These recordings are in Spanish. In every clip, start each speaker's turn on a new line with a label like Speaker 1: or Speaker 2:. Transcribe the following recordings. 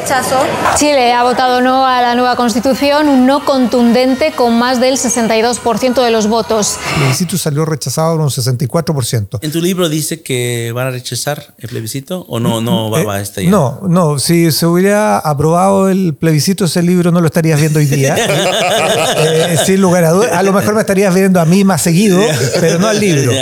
Speaker 1: rechazo.
Speaker 2: Chile ha votado no a la nueva constitución, un no contundente con más del 62% de los votos.
Speaker 3: El plebiscito salió rechazado con un 64%.
Speaker 4: ¿En tu libro dice que van a rechazar el plebiscito o no, no va,
Speaker 3: Eh,
Speaker 4: a estar ya?
Speaker 3: No, no, si se hubiera aprobado el plebiscito, ese libro no lo estarías viendo hoy día. Eh, sin lugar a dudas. A lo mejor me estarías viendo a mí más seguido, pero no al libro.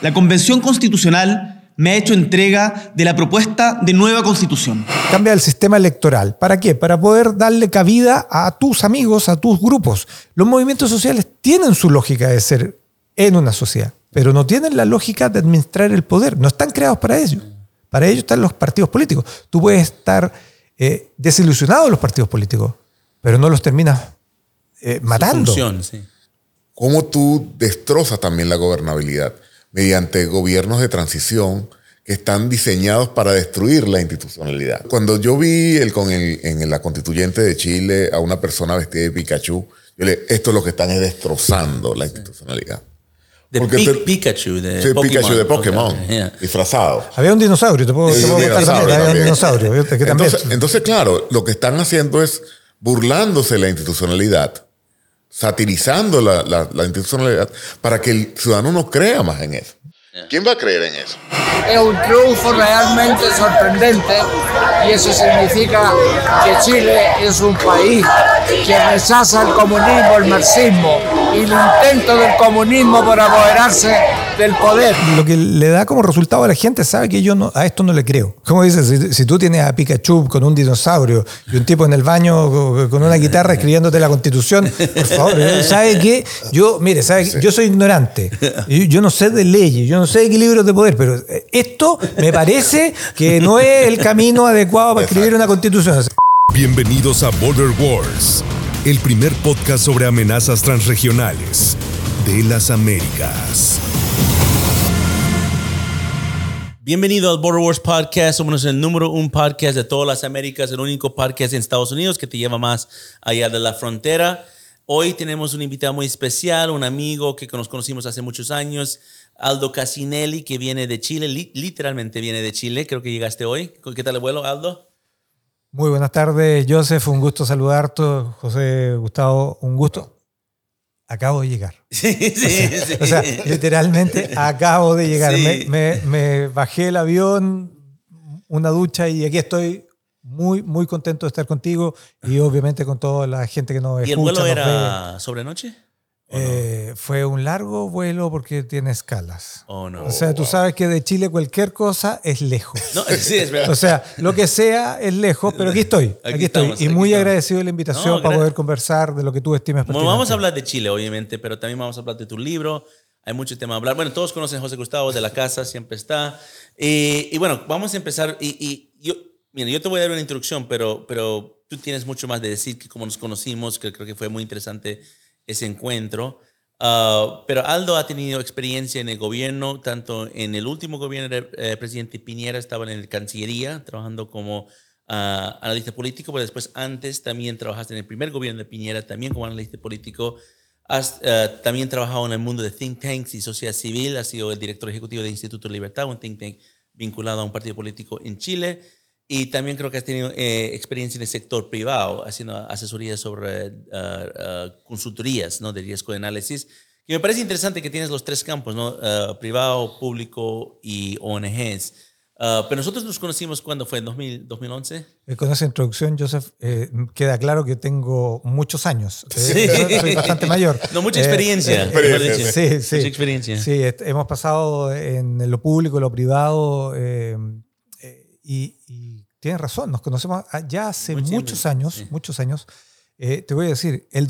Speaker 5: La Convención Constitucional me ha hecho entrega de la propuesta de nueva Constitución.
Speaker 3: Cambia el sistema electoral. ¿Para qué? Para poder darle cabida a tus amigos, a tus grupos. Los movimientos sociales tienen su lógica de ser en una sociedad, pero no tienen la lógica de administrar el poder. No están creados para ello. Para ello están los partidos políticos. Tú puedes estar eh, desilusionado de los partidos políticos, pero no los terminas eh, matando.
Speaker 4: función, sí.
Speaker 6: cómo tú destrozas también la gobernabilidad mediante gobiernos de transición que están diseñados para destruir la institucionalidad. Cuando yo vi el, con el- en la constituyente de Chile a una persona vestida de Pikachu, yo le esto es lo que están es destrozando la institucionalidad.
Speaker 4: De
Speaker 6: Porque
Speaker 4: Pi-
Speaker 6: te-
Speaker 4: Pikachu, de
Speaker 6: Sí,
Speaker 4: Pokémon.
Speaker 6: Pikachu de Pokémon,
Speaker 4: yeah.
Speaker 6: disfrazado.
Speaker 3: Había un dinosaurio, te puedo, te
Speaker 6: Sí,
Speaker 3: puedo
Speaker 6: un
Speaker 3: contar
Speaker 6: dinosaurio
Speaker 3: también, había un
Speaker 6: también.
Speaker 3: dinosaurio. ¿viste? Que también-
Speaker 6: Entonces, entonces, claro, lo que están haciendo es burlándose de la institucionalidad, satirizando la, la- la institucionalidad para que el ciudadano no crea más en eso. ¿Quién va a creer en eso?
Speaker 7: Es un triunfo realmente sorprendente y eso significa que Chile es un país que rechaza el comunismo, el marxismo y el intento del comunismo por apoderarse del poder.
Speaker 3: lo que le da como resultado a la gente sabe que yo no, a esto no le creo. Como dices, si, si tú tienes a Pikachu con un dinosaurio y un tipo en el baño co- con una guitarra escribiéndote la constitución, por favor. ¿sabe qué? Yo, mire, ¿sabe qué? yo soy ignorante. Y Yo no sé de leyes, yo no sé de equilibrios de poder, pero eh, esto me parece que no es el camino adecuado para escribir una constitución.
Speaker 8: Bienvenidos a Border Wars, el primer podcast sobre amenazas transregionales de las Américas.
Speaker 4: Bienvenido al Border Wars Podcast. Somos el número un podcast de todas las Américas, el único podcast en Estados Unidos que te lleva más allá de la frontera. Hoy tenemos un invitado muy especial, un amigo que nos conocimos hace muchos años, Aldo Casinelli, que viene de Chile, li- literalmente viene de Chile. Creo que llegaste hoy. ¿Qué tal el vuelo, Aldo?
Speaker 3: Muy buenas tardes, Joseph. Un gusto saludarte. José Gustavo, un gusto. Acabo de llegar.
Speaker 4: Sí, sí, sí.
Speaker 3: O sea, literalmente acabo de llegar.
Speaker 4: Sí.
Speaker 3: Me, me- me bajé el avión, una ducha y aquí estoy muy, muy contento de estar contigo y obviamente con toda la gente que nos
Speaker 4: ¿Y el
Speaker 3: escucha.
Speaker 4: vuelo era sobre noche?
Speaker 3: ve. Eh, fue un largo vuelo porque tiene escalas.
Speaker 4: ¿O no?
Speaker 3: O sea, tú sabes que de Chile cualquier cosa es lejos.
Speaker 4: No, sí, es verdad.
Speaker 3: O sea, lo que sea es lejos, pero aquí estoy. Aquí,
Speaker 4: Aquí
Speaker 3: estoy.
Speaker 4: estamos,
Speaker 3: y
Speaker 4: aquí
Speaker 3: muy
Speaker 4: estamos.
Speaker 3: agradecido de la invitación
Speaker 4: No,
Speaker 3: para poder conversar de lo que tú estimas
Speaker 4: Bueno, vamos a hablar de Chile, obviamente, pero también vamos a hablar de tu libro. Hay mucho tema a hablar. Bueno, todos conocen a José Gustavo de la casa, siempre está. Y, y bueno, vamos a empezar. Y, y yo, mira, yo te voy a dar una introducción, pero, pero tú tienes mucho más de decir que cómo nos conocimos, que creo que fue muy interesante ese encuentro. Ah, pero Aldo ha tenido experiencia en el gobierno, tanto en el último gobierno del eh, presidente Piñera, estaba en la Cancillería trabajando como ah, analista político, pero después antes también trabajaste en el primer gobierno de Piñera, también como analista político. Has eh, también trabajado en el mundo de think tanks y sociedad civil, has sido el director ejecutivo del Instituto Libertad, un think tank vinculado a un partido político en Chile. Y también creo que has tenido eh, experiencia en el sector privado, haciendo asesorías sobre eh, eh, consultorías ¿no? de riesgo de análisis. Y me parece interesante que tienes los tres campos, ¿no? Eh, privado, público y ONGs. Pero nosotros nos conocimos cuando fue, en 2000, 2011.
Speaker 3: Eh, Con esa introducción, Joseph, eh, queda claro que tengo muchos años.
Speaker 4: Sí.
Speaker 3: soy, soy bastante mayor.
Speaker 4: No, mucha experiencia.
Speaker 6: experiencia.
Speaker 3: Sí, sí.
Speaker 4: Mucha experiencia.
Speaker 3: Sí, hemos pasado en lo público, lo privado, y tienes razón, nos conocemos a- ya hace muchos años, muchos años. Eh, te voy a decir, el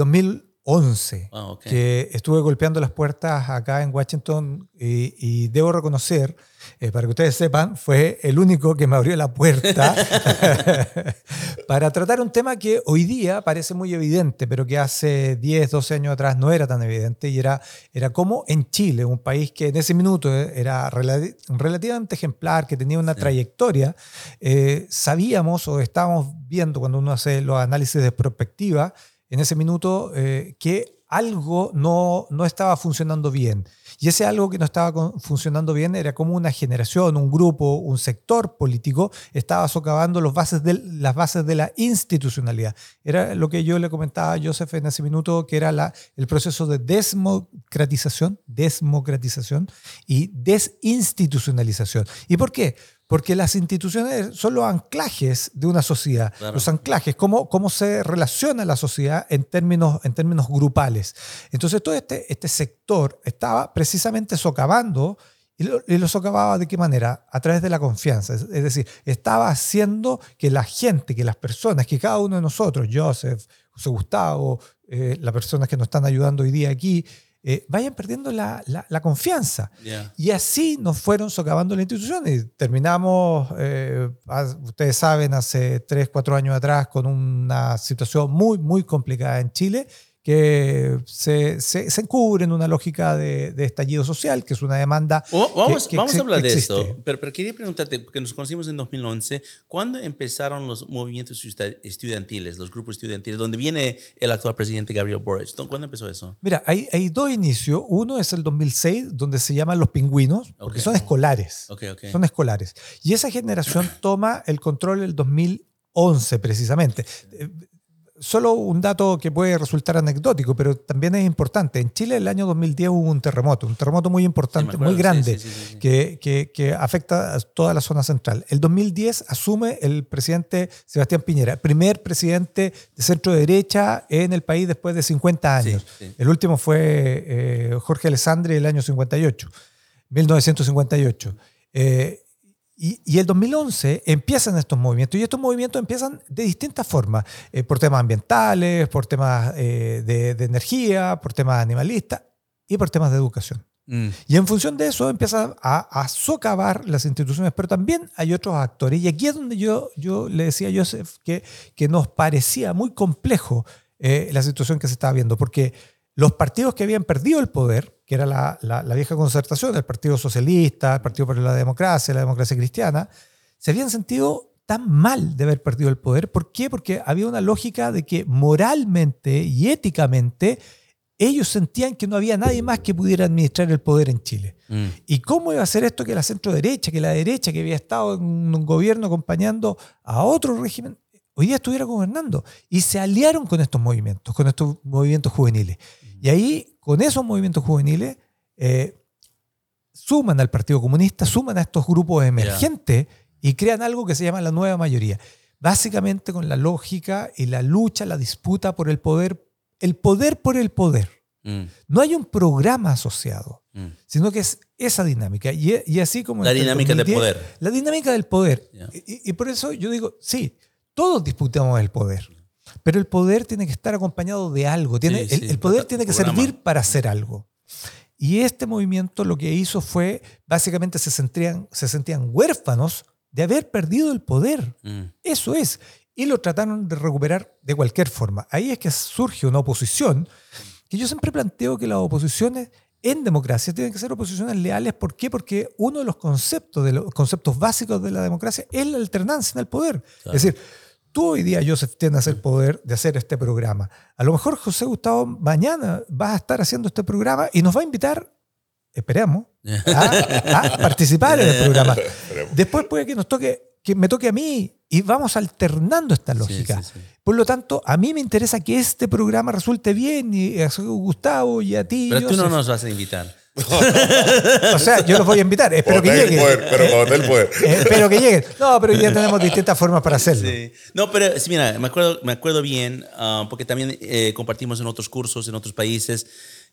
Speaker 3: 2011,
Speaker 4: Ah,
Speaker 3: que estuve golpeando las puertas acá en Washington y, y debo reconocer, eh, para que ustedes sepan, fue el único que me abrió la puerta para tratar un tema que hoy día parece muy evidente, pero que hace 10, 12 años atrás no era tan evidente y era, era como en Chile, un país que en ese minuto eh, era relati- relativamente ejemplar, que tenía una trayectoria, eh, sabíamos o estábamos viendo cuando uno hace los análisis de perspectiva, en ese minuto eh, que algo no, no estaba funcionando bien. Y ese algo que no estaba funcionando bien era como una generación, un grupo, un sector político estaba socavando los bases del- las bases de la institucionalidad. Era lo que yo le comentaba a Joseph en ese minuto, que era el proceso de desmocratización, desmocratización y desinstitucionalización. ¿Y por qué? Porque las instituciones son los anclajes de una sociedad,
Speaker 4: Claro.
Speaker 3: los anclajes, cómo, cómo se relaciona la sociedad en términos, en términos grupales. Entonces todo este, este sector estaba precisamente socavando y lo, y lo socavaba de qué manera? A través de la confianza. Es, es decir, estaba haciendo que la gente, que las personas, que cada uno de nosotros, Joseph, José Gustavo, eh, las personas que nos están ayudando hoy día aquí, eh, vayan perdiendo la, la- la confianza.
Speaker 4: Ya.
Speaker 3: Y así nos fueron socavando la institución y terminamos, eh, ustedes saben, hace tres, cuatro años atrás con una situación muy, muy complicada en Chile que se, se, se encubre en una lógica de, de estallido social, que es una demanda.
Speaker 4: Oh, vamos
Speaker 3: que- que
Speaker 4: vamos a hablar de esto, pero, pero quería preguntarte, porque nos conocimos en 2011, ¿cuándo empezaron los movimientos estu- estudiantiles, los grupos estudiantiles, donde viene el actual presidente Gabriel Boric? ¿Cuándo empezó eso?
Speaker 3: Mira, hay, hay dos inicios. Uno es el 2006, donde se llaman los pingüinos, porque
Speaker 4: Ok.
Speaker 3: son escolares.
Speaker 4: Ok, ok.
Speaker 3: Son escolares. Y esa generación toma el control el 2011, precisamente. Solo un dato que puede resultar anecdótico, pero también es importante. En Chile, el año 2010 hubo un terremoto, un terremoto muy importante,
Speaker 4: acuerdo,
Speaker 3: muy grande,
Speaker 4: sí, sí.
Speaker 3: Que, que- que afecta a toda la zona central. El 2010 asume el presidente Sebastián Piñera, primer presidente de centro derecha en el país después de 50 años. El último fue eh, Jorge Alessandri el año 58, 1958. Eh, y, y el 2011 empiezan estos movimientos y estos movimientos empiezan de distintas formas, eh, por temas ambientales, por temas eh, de, de energía, por temas animalistas y por temas de educación.
Speaker 4: Mm.
Speaker 3: Y en función de eso empiezan a, a socavar las instituciones, pero también hay otros actores. Y aquí es donde yo, yo le decía a Joseph que, que nos parecía muy complejo eh, la situación que se estaba viendo, porque los partidos que habían perdido el poder, que era la, la- la vieja concertación, el Partido Socialista, el Partido por la Democracia, la Democracia Cristiana, se habían sentido tan mal de haber perdido el poder. ¿Por qué? Porque había una lógica de que moralmente y éticamente ellos sentían que no había nadie más que pudiera administrar el poder en Chile.
Speaker 4: Mm.
Speaker 3: ¿Y cómo iba a ser esto que la centro derecha, que la derecha que había estado en un gobierno acompañando a otro régimen, hoy día estuviera gobernando? Y se aliaron con estos movimientos, con estos movimientos juveniles. Y ahí, con esos movimientos juveniles, eh, suman al Partido Comunista, suman a estos grupos emergentes y crean algo que se llama la nueva mayoría. Básicamente con la lógica y la lucha, la disputa por el poder, el poder por el poder.
Speaker 4: Mm.
Speaker 3: No hay un programa asociado,
Speaker 4: Mm.
Speaker 3: sino que es esa dinámica. Y, y así como...
Speaker 4: La dinámica del poder.
Speaker 3: La dinámica del poder. Y por eso yo digo, sí, todos disputamos el poder, pero el poder tiene que estar acompañado de algo. Tiene,
Speaker 4: Sí,
Speaker 3: el,
Speaker 4: sí,
Speaker 3: el poder tiene que
Speaker 4: programa.
Speaker 3: servir para hacer algo. Y este movimiento lo que hizo fue, básicamente se sentían, se sentían huérfanos de haber perdido el poder.
Speaker 4: Mm.
Speaker 3: Eso es. Y lo trataron de recuperar de cualquier forma. Ahí es que surge una oposición, que yo siempre planteo que las oposiciones en democracia tienen que ser oposiciones leales. ¿Por qué? Porque uno de los conceptos, de los conceptos básicos de la democracia es la alternancia en el poder. Es decir, tú hoy día, Joseph, tienes el poder de hacer este programa. A lo mejor José Gustavo mañana va a estar haciendo este programa y nos va a invitar, esperemos, a, a participar en el programa. Después puede que nos toque, que me toque a mí y vamos alternando esta lógica.
Speaker 4: sí, sí.
Speaker 3: Por lo tanto, a mí me interesa que este programa resulte bien y a Gustavo y a ti.
Speaker 4: Pero tú no
Speaker 3: Joseph.
Speaker 4: nos vas a invitar.
Speaker 3: O sea, yo los voy a invitar. Espero que
Speaker 6: el
Speaker 3: lleguen.
Speaker 6: poder, pero cuando tenga el poder.
Speaker 3: Espero que lleguen. No, pero ya tenemos distintas formas para hacerlo.
Speaker 4: Sí. No, pero sí, mira, me acuerdo, me acuerdo bien, ah, porque también eh, compartimos en otros cursos, en otros países,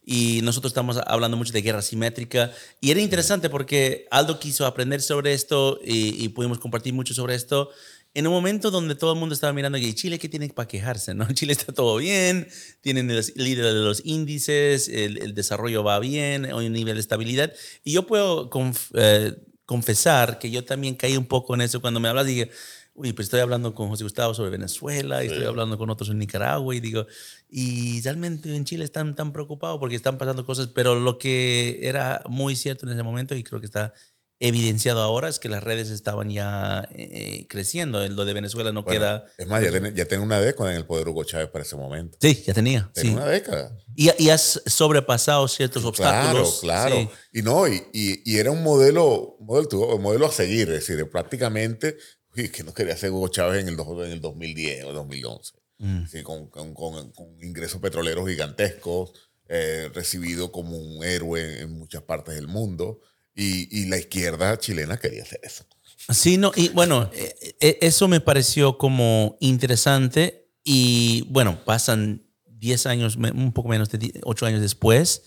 Speaker 4: y nosotros estamos hablando mucho de guerra simétrica, y era interesante porque Aldo quiso aprender sobre esto y, y pudimos compartir mucho sobre esto. En un momento donde todo el mundo estaba mirando que Chile, ¿qué tiene para quejarse? ¿no? Chile está todo bien, tienen el líder de los índices, el, el desarrollo va bien, hay un nivel de estabilidad. Y yo puedo conf- eh, confesar que yo también caí un poco en eso cuando me hablas. Dije, uy, pues estoy hablando con José Gustavo sobre Venezuela y estoy hablando con otros en Nicaragua y digo, y realmente en Chile están tan preocupados porque están pasando cosas, pero lo que era muy cierto en ese momento y creo que está evidenciado ahora es que las redes estaban ya eh, creciendo. Lo de Venezuela no
Speaker 6: Bueno,
Speaker 4: queda.
Speaker 6: Es más, ya tiene, ya tiene una década en el poder Hugo Chávez para ese momento.
Speaker 4: Sí, ya tenía.
Speaker 6: Tiene
Speaker 4: sí.
Speaker 6: una década.
Speaker 4: Y, y has sobrepasado ciertos obstáculos.
Speaker 6: Claro, claro.
Speaker 4: Sí.
Speaker 6: Y no, y, y- y era un modelo, modelo, modelo a seguir, es decir, prácticamente, uy, que no quería ser Hugo Chávez en el, en el 2010 o 2011,
Speaker 4: Mm.
Speaker 6: Sí, con, con- con- con ingresos petroleros gigantescos, eh, recibido como un héroe en muchas partes del mundo, y, y la izquierda chilena quería hacer eso.
Speaker 4: Sí, no, y bueno, eh, eh, eso me pareció como interesante y bueno, pasan 10 años, un poco menos de 8 años después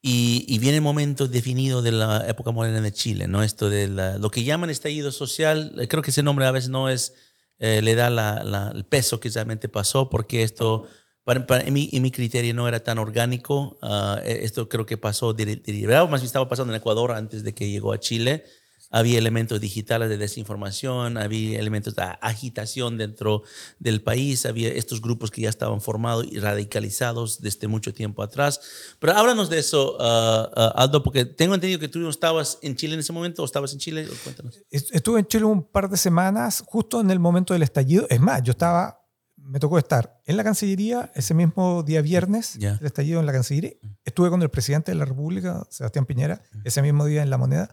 Speaker 4: y, y viene el momento definido de la época moderna de Chile, ¿no? Esto de la- lo que llaman estallido social, eh, creo que ese nombre a veces no es, eh, le da la- la- el peso que realmente pasó porque esto... Para, para- en, mi, en mi criterio no era tan orgánico. eh, esto creo que pasó derivado, más bien estaba pasando en Ecuador antes de que llegó a Chile había elementos digitales de desinformación, había elementos de agitación dentro del país, había estos grupos que ya estaban formados y radicalizados desde mucho tiempo atrás. Pero háblanos de eso, ah, ah, Aldo, porque tengo entendido que tú no estabas en Chile en ese momento, o estabas en Chile, cuéntanos.
Speaker 3: Est- Estuve en Chile un par de semanas, justo en el momento del estallido. Es más, yo estaba, me tocó estar en la Cancillería ese mismo día viernes,
Speaker 4: Ya.
Speaker 3: el estallido en la Cancillería. Estuve con el presidente de la República, Sebastián Piñera, ese mismo día en La Moneda.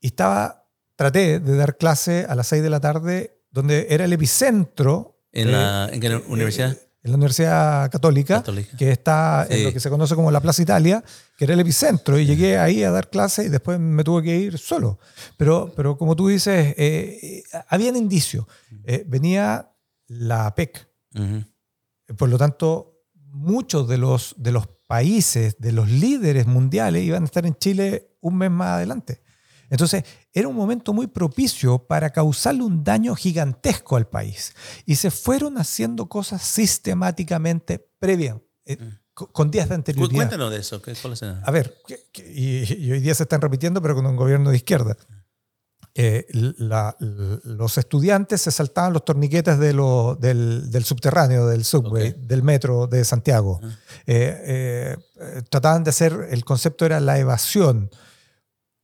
Speaker 3: Y estaba, traté de dar clase a las 6 de la tarde, donde era el epicentro.
Speaker 4: ¿En,
Speaker 3: de-
Speaker 4: la, ¿En qué universidad?
Speaker 3: eh, en la Universidad Católica,
Speaker 4: Católica.
Speaker 3: que está
Speaker 4: Sí.
Speaker 3: en lo que se conoce como la Plaza Italia, que era el epicentro, y llegué ahí a dar clase y después me tuve que ir solo. Pero, pero como tú dices, eh, eh, habían indicios. Eh, venía la
Speaker 4: Ujú.
Speaker 3: por lo tanto, muchos de los, de los países, de los líderes mundiales, iban a estar en Chile un mes más adelante. Entonces, era un momento muy propicio para causarle un daño gigantesco al país. Y se fueron haciendo cosas sistemáticamente previas, eh, co- con días de anterioridad.
Speaker 4: Cuéntanos de eso. ¿qué, ¿Cuál es el-
Speaker 3: A ver, que- que- y, y hoy día se están repitiendo, pero con un gobierno de izquierda. Eh, la- los estudiantes se saltaban los torniquetes de lo- del, del subterráneo, del subway,
Speaker 4: Ok.
Speaker 3: del metro de Santiago. Eh, eh, eh, trataban de hacer, el concepto era la evasión.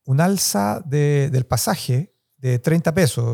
Speaker 3: Un alza de- del pasaje de 30 pesos,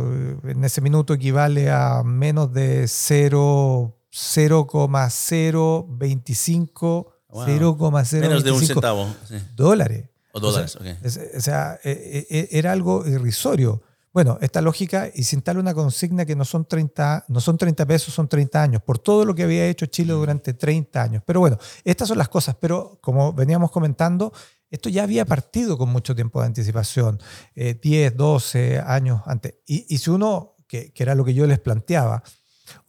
Speaker 3: en ese minuto equivale a menos de 0, 0,025
Speaker 4: Wow.
Speaker 3: 0,025
Speaker 4: Menos de un centavo. sí.
Speaker 3: dólares.
Speaker 4: O dólares, ok.
Speaker 3: Es- o sea, eh, eh, era algo irrisorio. Bueno, esta lógica y se instala una consigna que no son 30, no son 30 pesos, son 30 años, por todo lo que había hecho Chile durante 30 años. Pero bueno, estas son las cosas, pero como veníamos comentando, esto ya había partido con mucho tiempo de anticipación, eh, 10, 12 años antes. Y, y si uno, que, que era lo que yo les planteaba,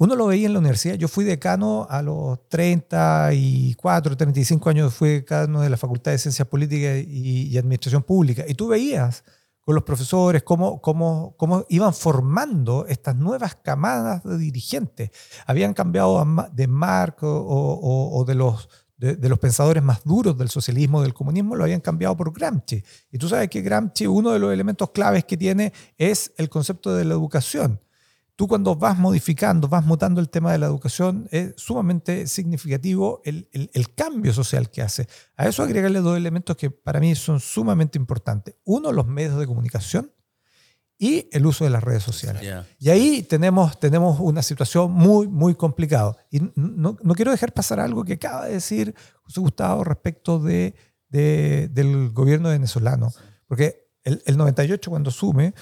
Speaker 3: uno lo veía en la universidad. Yo fui decano a los 34, 35 años, fui decano de la Facultad de Ciencias Políticas y, y Administración Pública. Y tú veías con los profesores cómo, cómo, cómo iban formando estas nuevas camadas de dirigentes. Habían cambiado de Marx o, o- o de los de, de los pensadores más duros del socialismo, del comunismo, lo habían cambiado por Gramsci. Y tú sabes que Gramsci, uno de los elementos claves que tiene es el concepto de la educación tú cuando vas modificando, vas mutando el tema de la educación, es sumamente significativo el, el- el cambio social que hace. A eso agregarle dos elementos que para mí son sumamente importantes. Uno, los medios de comunicación y el uso de las redes sociales. Y ahí tenemos, tenemos una situación muy, muy complicada. Y no, no quiero dejar pasar algo que acaba de decir José Gustavo respecto de, de- del gobierno venezolano. Porque el, el 98, cuando asume,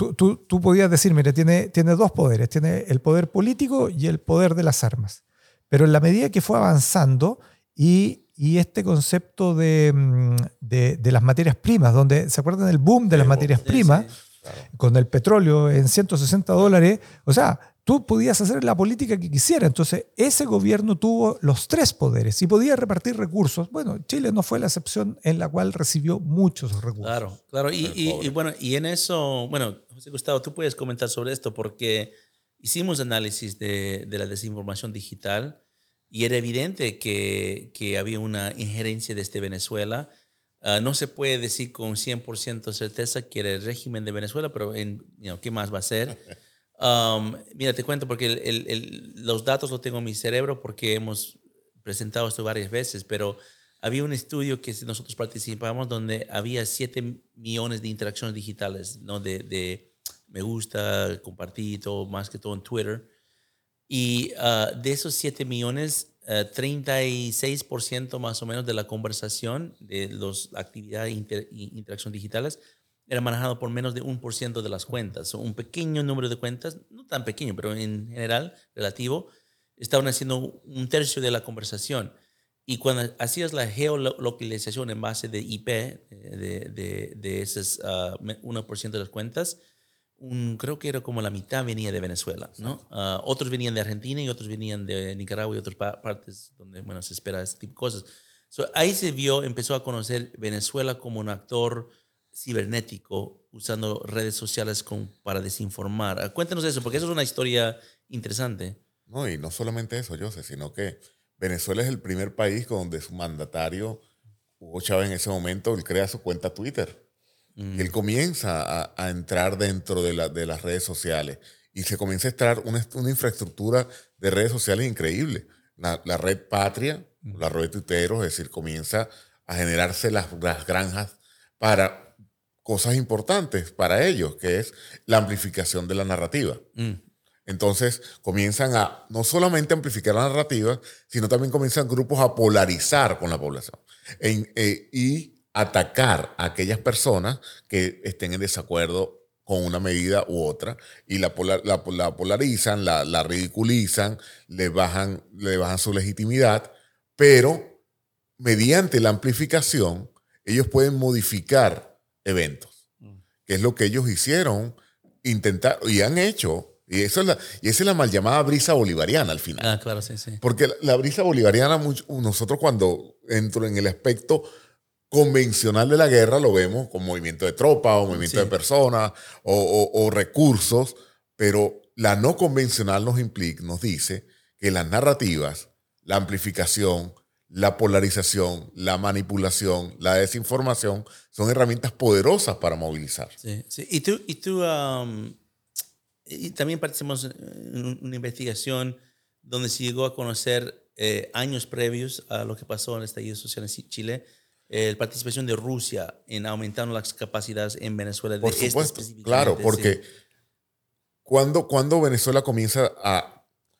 Speaker 3: tú, tú, tú podías decir, mire, tiene, tiene dos poderes. Tiene el poder político y el poder de las armas. Pero en la medida que fue avanzando y, y este concepto de, mm, de, de las materias primas, donde, ¿se acuerdan del boom de las materias
Speaker 4: Sí,
Speaker 3: primas? con el petróleo en 160 dólares, o sea, tú podías hacer la política que quisieras. Entonces, ese gobierno tuvo los tres poderes y podía repartir recursos. Bueno, Chile no fue la excepción en la cual recibió muchos recursos.
Speaker 4: Claro, claro. Y, y- y bueno, y en eso, bueno, José Gustavo, tú puedes comentar sobre esto porque hicimos análisis de, de la desinformación digital y era evidente que, que había una injerencia desde Venezuela. Ah, no se puede decir con 100% certeza que era el régimen de Venezuela, pero en, you know, ¿qué más va a ser? Um, mira, te cuento porque el- el- el- los datos los tengo en mi cerebro porque hemos presentado esto varias veces, pero había un estudio que nosotros participamos donde había 7 millones de interacciones digitales, ¿no? De, de me gusta, compartí todo, más que todo en Twitter. Y ah, de esos 7 millones, 36% más o menos de la conversación, de las actividades e interacciones digitales, era manejado por menos de un por ciento de las cuentas. Un pequeño número de cuentas, no tan pequeño, pero en general, relativo, estaban haciendo un tercio de la conversación. Y cuando hacías la geolocalización en base de IP, eh, de, de, de esas uh, ah, 1% de las cuentas, un, creo que era como la mitad venía de Venezuela, ¿no? Uh, otros venían de Argentina y otros venían de Nicaragua y otras partes donde, bueno, se espera este tipo de cosas. So, ahí se vio, empezó a conocer Venezuela como un actor cibernético usando redes sociales con, para desinformar. Ah, cuéntanos eso, porque eso es una historia interesante.
Speaker 6: No, y no solamente eso, José, sino que Venezuela es el primer país donde su mandatario, Hugo Chávez en ese momento, él crea su cuenta Twitter. Mm. Y él comienza a, entrar dentro de, la, de, las redes sociales y se comienza a extraer una, una infraestructura de redes sociales increíble. La, la red Patria, mm. la red de tuiteros, es decir, comienza a generarse las, las granjas para cosas importantes para ellos, que es la amplificación de la narrativa. Mm. Entonces comienzan a no solamente amplificar la narrativa, sino también comienzan grupos a polarizar con la población eh, y atacar a aquellas personas que estén en desacuerdo con una medida u otra y la, la, polarizan, la, la, ridiculizan, le bajan, le bajan su legitimidad, pero mediante la amplificación ellos pueden modificar eventos, que es lo que ellos hicieron, intentar y han hecho. Y, eso es la, y esa es la mal llamada brisa bolivariana al final.
Speaker 4: Ah, claro, sí, sí.
Speaker 6: Porque la, brisa bolivariana, nosotros cuando entro en el aspecto convencional de la guerra lo vemos con movimiento de tropas o movimiento de personas o, o, recursos, pero la no convencional nos implica, nos dice que las narrativas, la amplificación, la polarización, la manipulación, la desinformación son herramientas poderosas para movilizar.
Speaker 4: Sí, sí. Y tú, y tú um, y también participamos en una investigación donde se llegó a conocer eh, años previos a lo que pasó en el estallido social en Chile, eh, la participación de Rusia en aumentando las capacidades en Venezuela.
Speaker 6: Por supuesto, claro, porque cuando, cuando Venezuela comienza a...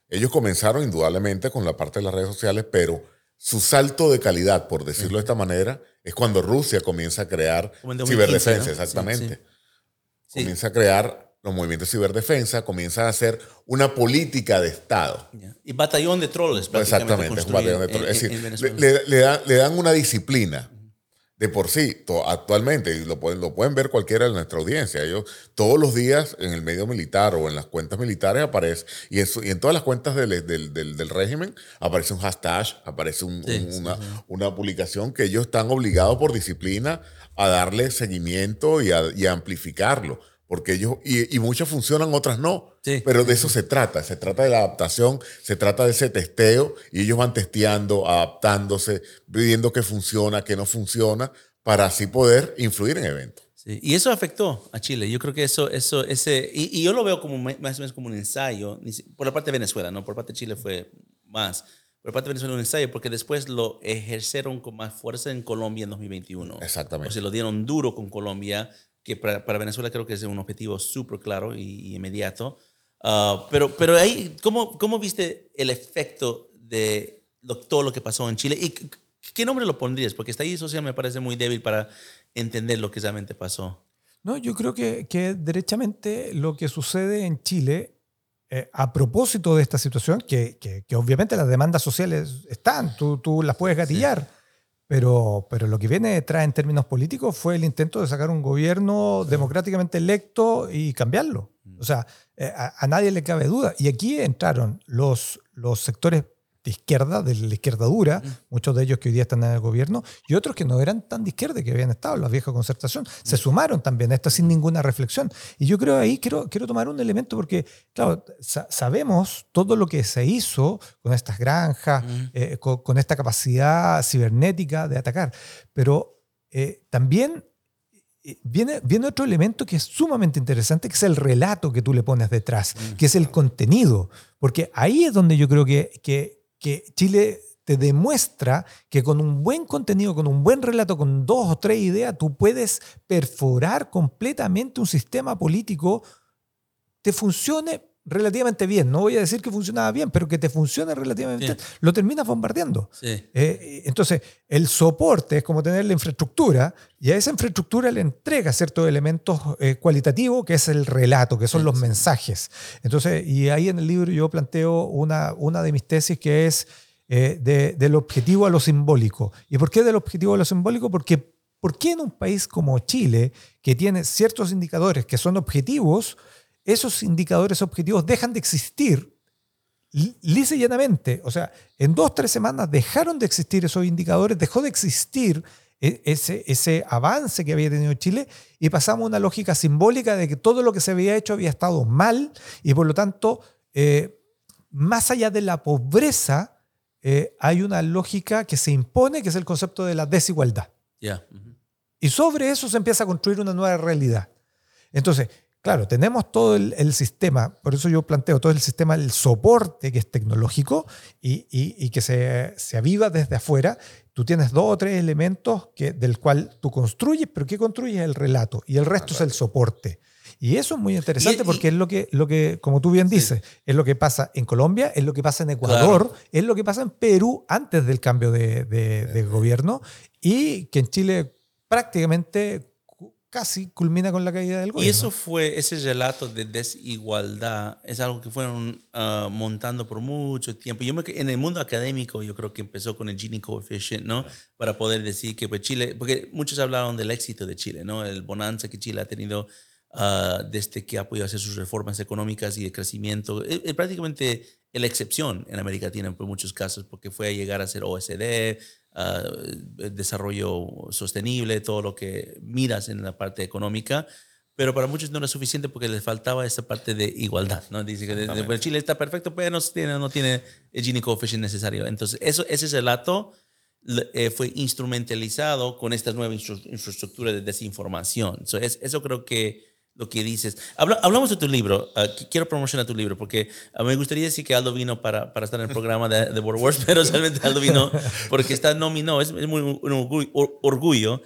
Speaker 6: Ellos comenzaron indudablemente con la parte de las redes sociales, pero su salto de calidad, por decirlo de esta manera, es cuando Rusia comienza a crear ciberdefensa, exactamente. Comienza a crear los movimientos de ciberdefensa, comienza a hacer una política de Estado.
Speaker 4: Y batallón de troles,
Speaker 6: Exactamente, es un batallón de troles. Es decir, le, le, dan una disciplina de por sí, actualmente, y lo pueden, lo pueden ver cualquiera de nuestra audiencia, ellos todos los días en el medio militar o en las cuentas militares aparece, y, y en todas las cuentas del, del, del, régimen aparece un hashtag, aparece una, una, publicación que ellos están obligados por disciplina a darle seguimiento y a, y a amplificarlo porque ellos, y, y, muchas funcionan, otras no. Pero de eso se trata, se trata de la adaptación, se trata de ese testeo y ellos van testeando, adaptándose, viendo qué funciona, qué no funciona, para así poder influir en eventos.
Speaker 4: Sí. Y eso afectó a Chile. Yo creo que eso, eso, ese, y, yo lo veo como más o menos como un ensayo, por la parte de Venezuela, ¿no? Por parte de Chile fue más. Por parte de Venezuela un ensayo, porque después lo ejercieron con más fuerza en Colombia en 2021.
Speaker 6: Exactamente.
Speaker 4: O sea, lo dieron duro con Colombia que para, para, Venezuela creo que es un objetivo súper claro y, inmediato. Uh, pero, pero ahí, ¿cómo, ¿cómo viste el efecto de todo lo que pasó en Chile? ¿Y qué nombre lo pondrías? Porque esta social me parece muy débil para entender lo que realmente pasó.
Speaker 3: No, yo creo que, que derechamente lo que sucede en Chile, eh, a propósito de esta situación, que, que, que, obviamente las demandas sociales están, tú, tú las puedes gatillar. Pero, pero lo que viene detrás en términos políticos fue el intento de sacar un gobierno democráticamente electo y cambiarlo. O sea, eh, a, a, nadie le cabe duda. Y aquí entraron los, los sectores de izquierda, de la izquierda dura, muchos de ellos que hoy día están en el gobierno, y otros que no eran tan de izquierda, que habían estado en la vieja concertación, se sumaron también a esto sin ninguna reflexión. Y yo creo ahí, quiero, quiero tomar un elemento porque, claro, sabemos todo lo que se hizo con estas granjas, eh, con, esta capacidad cibernética de atacar, pero eh, también eh, Viene, viene, otro elemento que es sumamente interesante, que es el relato que tú le pones detrás, que es el contenido. Porque ahí es donde yo creo que, que, que Chile te demuestra que con un buen contenido, con un buen relato, con dos o tres ideas, tú puedes perforar completamente un sistema político, te funcione relativamente bien. No voy a decir que funcionaba bien, pero que te funcione relativamente bien, lo terminas bombardeando. Eh, entonces, el soporte es como tener la infraestructura y a esa infraestructura le entrega ciertos elementos eh, cualitativos, que es el relato, que son los mensajes. Entonces, y ahí en el libro yo planteo una, una de mis tesis que es eh, del objetivo a lo simbólico. ¿Y por qué del objetivo a lo simbólico? Porque ¿por qué en un país como Chile, que tiene ciertos indicadores que son objetivos, esos indicadores objetivos dejan de existir lisa y llanamente. O sea, en dos, tres semanas dejaron de existir esos indicadores, dejó de existir e, ese, ese avance que había tenido Chile y pasamos a una lógica simbólica de que todo lo que se había hecho había estado mal y por lo tanto, eh, más allá de la pobreza, eh, hay una lógica que se impone, que es el concepto de la desigualdad. Y sobre eso se empieza a construir una nueva realidad. Entonces, Claro, tenemos todo el, sistema, por eso yo planteo todo el sistema, el soporte que es tecnológico y, que se, aviva desde afuera. Tú tienes dos o tres elementos que, del cual tú construyes, pero ¿qué construyes? El relato y el resto es el soporte. Y eso es muy interesante porque es lo que, lo que, como tú bien dices, es lo que pasa en Colombia, es lo que pasa en Ecuador, es lo que pasa en Perú antes del cambio de, de gobierno y que en Chile prácticamente casi culmina con la caída del gobierno.
Speaker 4: Y eso fue, ese relato de desigualdad, es algo que fueron ah, montando por mucho tiempo. Yo me, en el mundo académico yo creo que empezó con el Gini Coefficient, ¿no? Para poder decir que pues, Chile, porque muchos hablaron del éxito de Chile, ¿no? El bonanza que Chile ha tenido uh, desde que ha podido hacer sus reformas económicas y de crecimiento. Es, prácticamente la excepción en América Latina por muchos casos, porque fue a llegar a ser OSD, desarrollo sostenible, todo lo que miras en la parte económica, pero para muchos no era suficiente porque les faltaba esa parte de igualdad, ¿no? Dice que Chile está perfecto, pero no tiene, no tiene el Gini coefficient necesario. Entonces, eso, ese relato eh, fue instrumentalizado con esta nueva infraestructura de desinformación. eso creo que lo que dices. hablamos de tu libro. Ah, quiero promocionar tu libro porque uh, me gustaría decir que Aldo vino para, para estar en el programa de, de World Wars, pero realmente Aldo vino porque está nominado, es, muy un orgullo,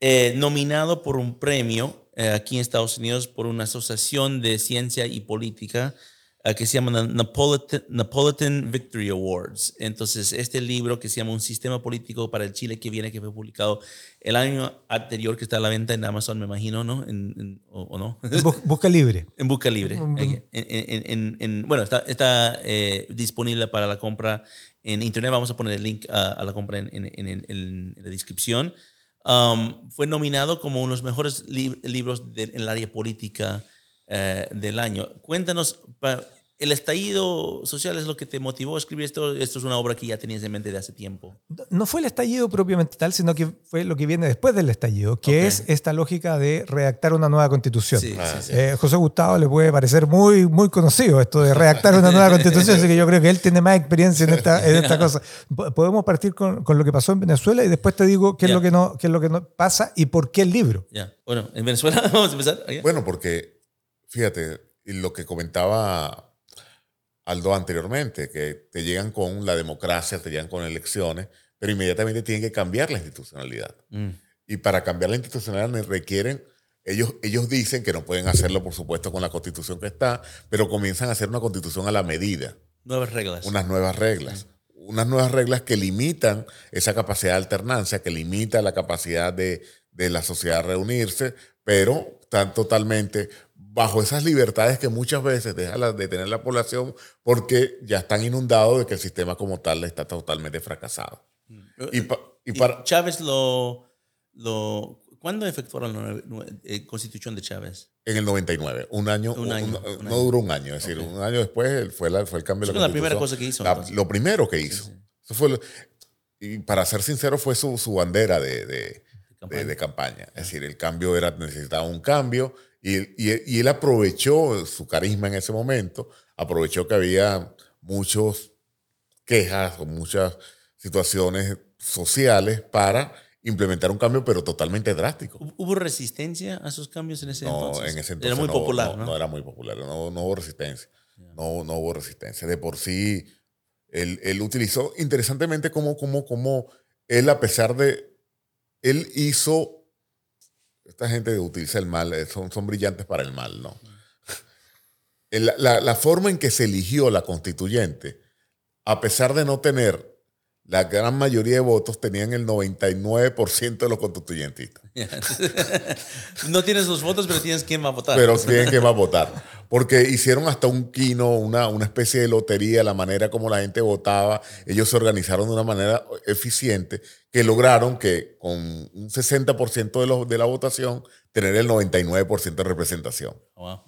Speaker 4: eh, nominado por un premio eh, aquí en Estados Unidos por una asociación de ciencia y política que se llama Napolitan, Napolitan, Victory Awards. Entonces, este libro que se llama Un sistema político para el Chile que viene, que fue publicado el año anterior, que está a la venta en Amazon, me imagino, ¿no? En, o, no?
Speaker 3: Busca Libre.
Speaker 4: En Busca Libre. En, bueno, está, está eh, disponible para la compra en Internet. Vamos a poner el link a, la compra en, la descripción. Um, fue nominado como uno de los mejores libros en el área política eh, del año. Cuéntanos, ¿el estallido social es lo que te motivó a escribir esto? Esto es una obra que ya tenías en mente de hace tiempo.
Speaker 3: No fue el estallido propiamente tal, sino que fue lo que viene después del estallido, que es esta lógica de redactar una nueva constitución. Eh, José Gustavo le puede parecer muy, muy conocido esto de redactar una nueva constitución, así que yo creo que él tiene más experiencia en esta, en esta cosa. Podemos partir con, con, lo que pasó en Venezuela y después te digo qué, es, lo que no, qué es lo que no pasa y por qué el libro.
Speaker 4: Bueno, en Venezuela vamos a empezar.
Speaker 6: Bueno, porque Fíjate, lo que comentaba Aldo anteriormente, que te llegan con la democracia, te llegan con elecciones, pero inmediatamente tienen que cambiar la institucionalidad. Mm. Y para cambiar la institucionalidad requieren, ellos, ellos dicen que no pueden hacerlo, por supuesto, con la constitución que está, pero comienzan a hacer una constitución a la medida.
Speaker 4: Nuevas reglas.
Speaker 6: Unas nuevas reglas. Mm. Unas nuevas reglas que limitan esa capacidad de alternancia, que limita la capacidad de, de la sociedad a reunirse, pero están totalmente bajo esas libertades que muchas veces deja de tener la población porque ya están inundados de que el sistema como tal está totalmente fracasado.
Speaker 4: Mm. Y, para, Chávez lo, lo... ¿Cuándo efectuaron la eh, constitución de Chávez?
Speaker 6: En el 99, un año, un año, no duró un año, es decir, un año después fue, fue el cambio
Speaker 4: de la, la primera cosa que hizo.
Speaker 6: lo primero que hizo. Eso fue y para ser sincero, fue su, su bandera de, de, de, campaña. Es decir, el cambio era, necesitaba un cambio y, él aprovechó su carisma en ese momento, aprovechó que había muchas quejas o muchas situaciones sociales para implementar un cambio, pero totalmente drástico.
Speaker 4: ¿Hubo resistencia a esos cambios en ese entonces?
Speaker 6: No, en ese entonces
Speaker 4: era muy popular,
Speaker 6: no, ¿no? era muy popular, no, hubo resistencia. No, no hubo resistencia. De por sí, Él, él utilizó interesantemente como, como, como él, a pesar de, él hizo, esta gente utiliza el mal, eh, son, son brillantes para el mal, ¿no? La, la, la forma en que se eligió la constituyente, a pesar de no tener la gran mayoría de votos tenían el 99% de los constituyentistas.
Speaker 4: no tienes los votos, pero tienes quién va a votar.
Speaker 6: Pero tienen quién va a votar. Porque hicieron hasta un quino, una, una especie de lotería, la manera como la gente votaba. Ellos se organizaron de una manera eficiente que lograron que con un 60% de, los, de la votación tener el 99% de representación.
Speaker 4: Wow,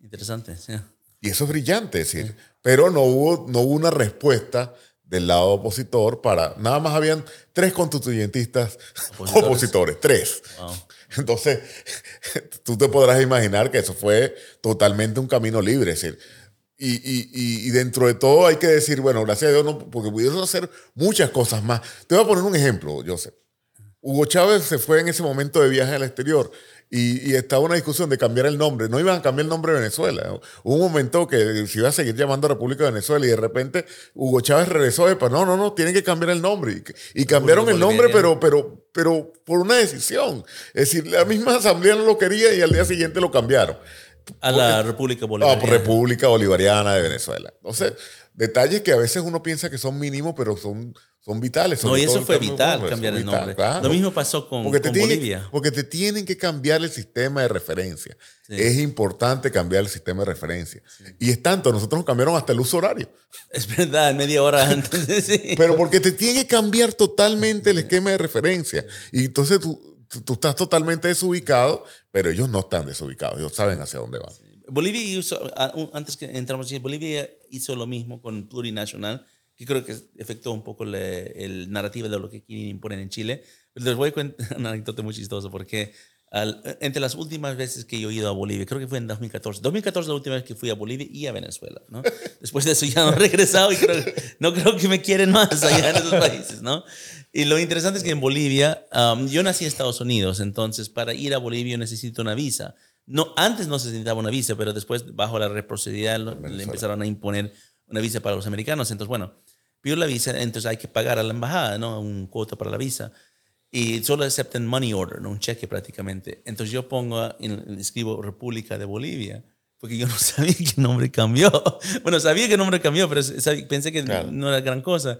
Speaker 4: Interesante, sí.
Speaker 6: Y eso es brillante, es decir, pero no hubo, no hubo una respuesta del lado opositor para... Nada más habían tres constituyentistas opositores, tres. Entonces, tú te podrás imaginar que eso fue totalmente un camino libre. Decir, y, y, y, dentro de todo hay que decir, bueno, gracias a Dios, no, porque pudieron hacer muchas cosas más. Te voy a poner un ejemplo, Joseph. Hugo Chávez se fue en ese momento de viaje al exterior y, estaba una discusión de cambiar el nombre. No iban a cambiar el nombre de Venezuela. Hubo un momento que se iba a seguir llamando República de Venezuela y de repente Hugo Chávez regresó y no, no, no, tienen que cambiar el nombre. Y, cambiaron el nombre, pero, pero, pero por una decisión. Es decir, la misma asamblea no lo quería y al día siguiente lo cambiaron.
Speaker 4: A la República Bolivariana.
Speaker 6: A República Bolivariana de Venezuela. Entonces, detalles que a veces uno piensa que son mínimos, pero son son vitales.
Speaker 4: No, y eso fue vital, cambiar el nombre. Lo mismo pasó con, Bolivia.
Speaker 6: porque te tienen que cambiar el sistema de referencia. Es importante cambiar el sistema de referencia. Y es tanto, nosotros nos cambiaron hasta el uso horario.
Speaker 4: Es verdad, media hora antes. sí.
Speaker 6: Pero porque te tiene que cambiar totalmente el esquema de referencia. Y entonces tú, tú, estás totalmente desubicado, pero ellos no están desubicados, ellos saben hacia dónde van.
Speaker 4: Bolivia hizo, antes que entramos, Bolivia hizo lo mismo con plurinacional que creo que afectó un poco el narrativo de lo que quieren imponer en Chile. Les voy a contar una anécdota muy chistosa porque entre las últimas veces que yo he ido a Bolivia, creo que fue en 2014. 2014 la última vez que fui a Bolivia y a Venezuela, ¿no? Después de eso ya no he regresado y creo, no creo que me quieren más allá en esos países, ¿no? Y lo interesante es que en Bolivia, um, yo nací en Estados Unidos, entonces para ir a Bolivia necesito una visa. No, antes no se necesitaba una visa, pero después bajo la reciprocidad le empezaron a imponer una visa para los americanos. Entonces, bueno, pido la visa, entonces hay que pagar a la embajada, ¿no? Un cuota para la visa. Y solo aceptan money order, ¿no? Un cheque prácticamente. Entonces yo pongo, escribo República de Bolivia, porque yo no sabía el nombre cambió. Bueno, sabía que el nombre cambió, pero pensé que no era gran cosa.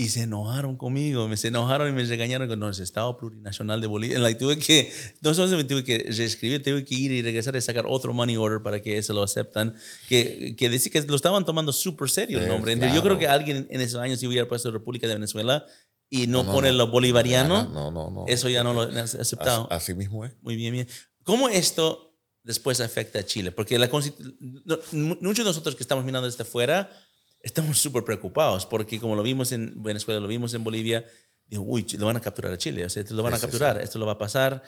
Speaker 4: Y se enojaron conmigo, me se enojaron y me regañaron con el Estado Plurinacional de Bolivia. La, tuve que, no solo me tuve que reescribir, tuve que ir y regresar y sacar otro money order para que eso lo aceptan. Que, que decir que lo estaban tomando súper serio el nombre. Yo creo que alguien en esos años, si hubiera puesto República de Venezuela y no, pone lo bolivariano,
Speaker 6: no, no, no,
Speaker 4: eso ya no lo han aceptado.
Speaker 6: Así, mismo es.
Speaker 4: Muy bien, bien. ¿Cómo esto después afecta a Chile? Porque la, muchos de nosotros que estamos mirando desde afuera estamos súper preocupados porque como lo vimos en Venezuela, lo vimos en Bolivia, digo, uy, lo van a capturar a Chile, o sea, lo van a capturar, esto lo va a pasar.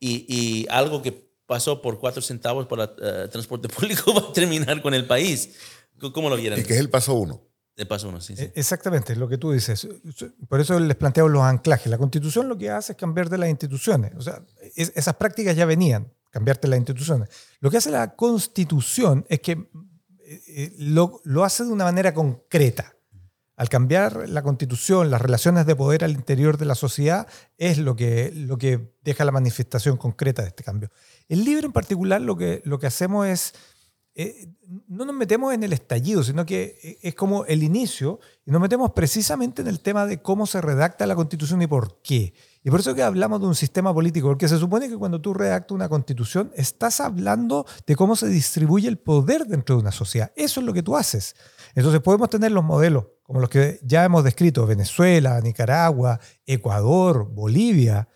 Speaker 4: Y, y, algo que pasó por cuatro centavos por el eh, transporte público va a terminar con el país. ¿Cómo lo vieron?
Speaker 6: ¿Y qué es el paso uno?
Speaker 4: El paso uno, sí, sí.
Speaker 3: E, exactamente, lo que tú dices. Por eso les planteo los anclajes. La constitución lo que hace es cambiarte las instituciones. O sea, esas prácticas ya venían, cambiarte las instituciones. Lo que hace la constitución es que lo, lo, hace de una manera concreta. Al cambiar la constitución, las relaciones de poder al interior de la sociedad es lo que, lo que deja la manifestación concreta de este cambio. El libro en particular lo que, lo que hacemos es, eh, no nos metemos en el estallido, sino que es como el inicio y nos metemos precisamente en el tema de cómo se redacta la constitución y por qué. Y por eso que hablamos de un sistema político, porque se supone que cuando tú redactas una constitución, estás hablando de cómo se distribuye el poder dentro de una sociedad. Eso es lo que tú haces. Entonces podemos tener los modelos, como los que ya hemos descrito, Venezuela, Nicaragua, Ecuador, Bolivia,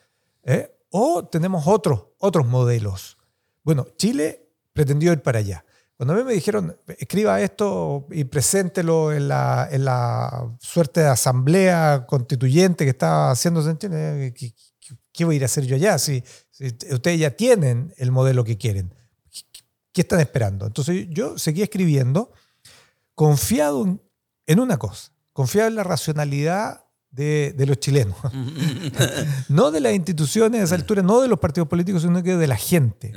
Speaker 3: ¿eh? o tenemos otros, otros modelos. Bueno, Chile pretendió ir para allá. Cuando a mí me dijeron, escriba esto y preséntelo en la, en la suerte de asamblea constituyente que estaba haciéndose en Chile, ¿qué, qué voy a ir a hacer yo allá? Si, ustedes ya tienen el modelo que quieren, ¿qué están esperando? Entonces yo seguí escribiendo confiado en, una cosa, confiado en la racionalidad de, de, los chilenos. no de las instituciones de esa altura, no de los partidos políticos, sino que de la gente.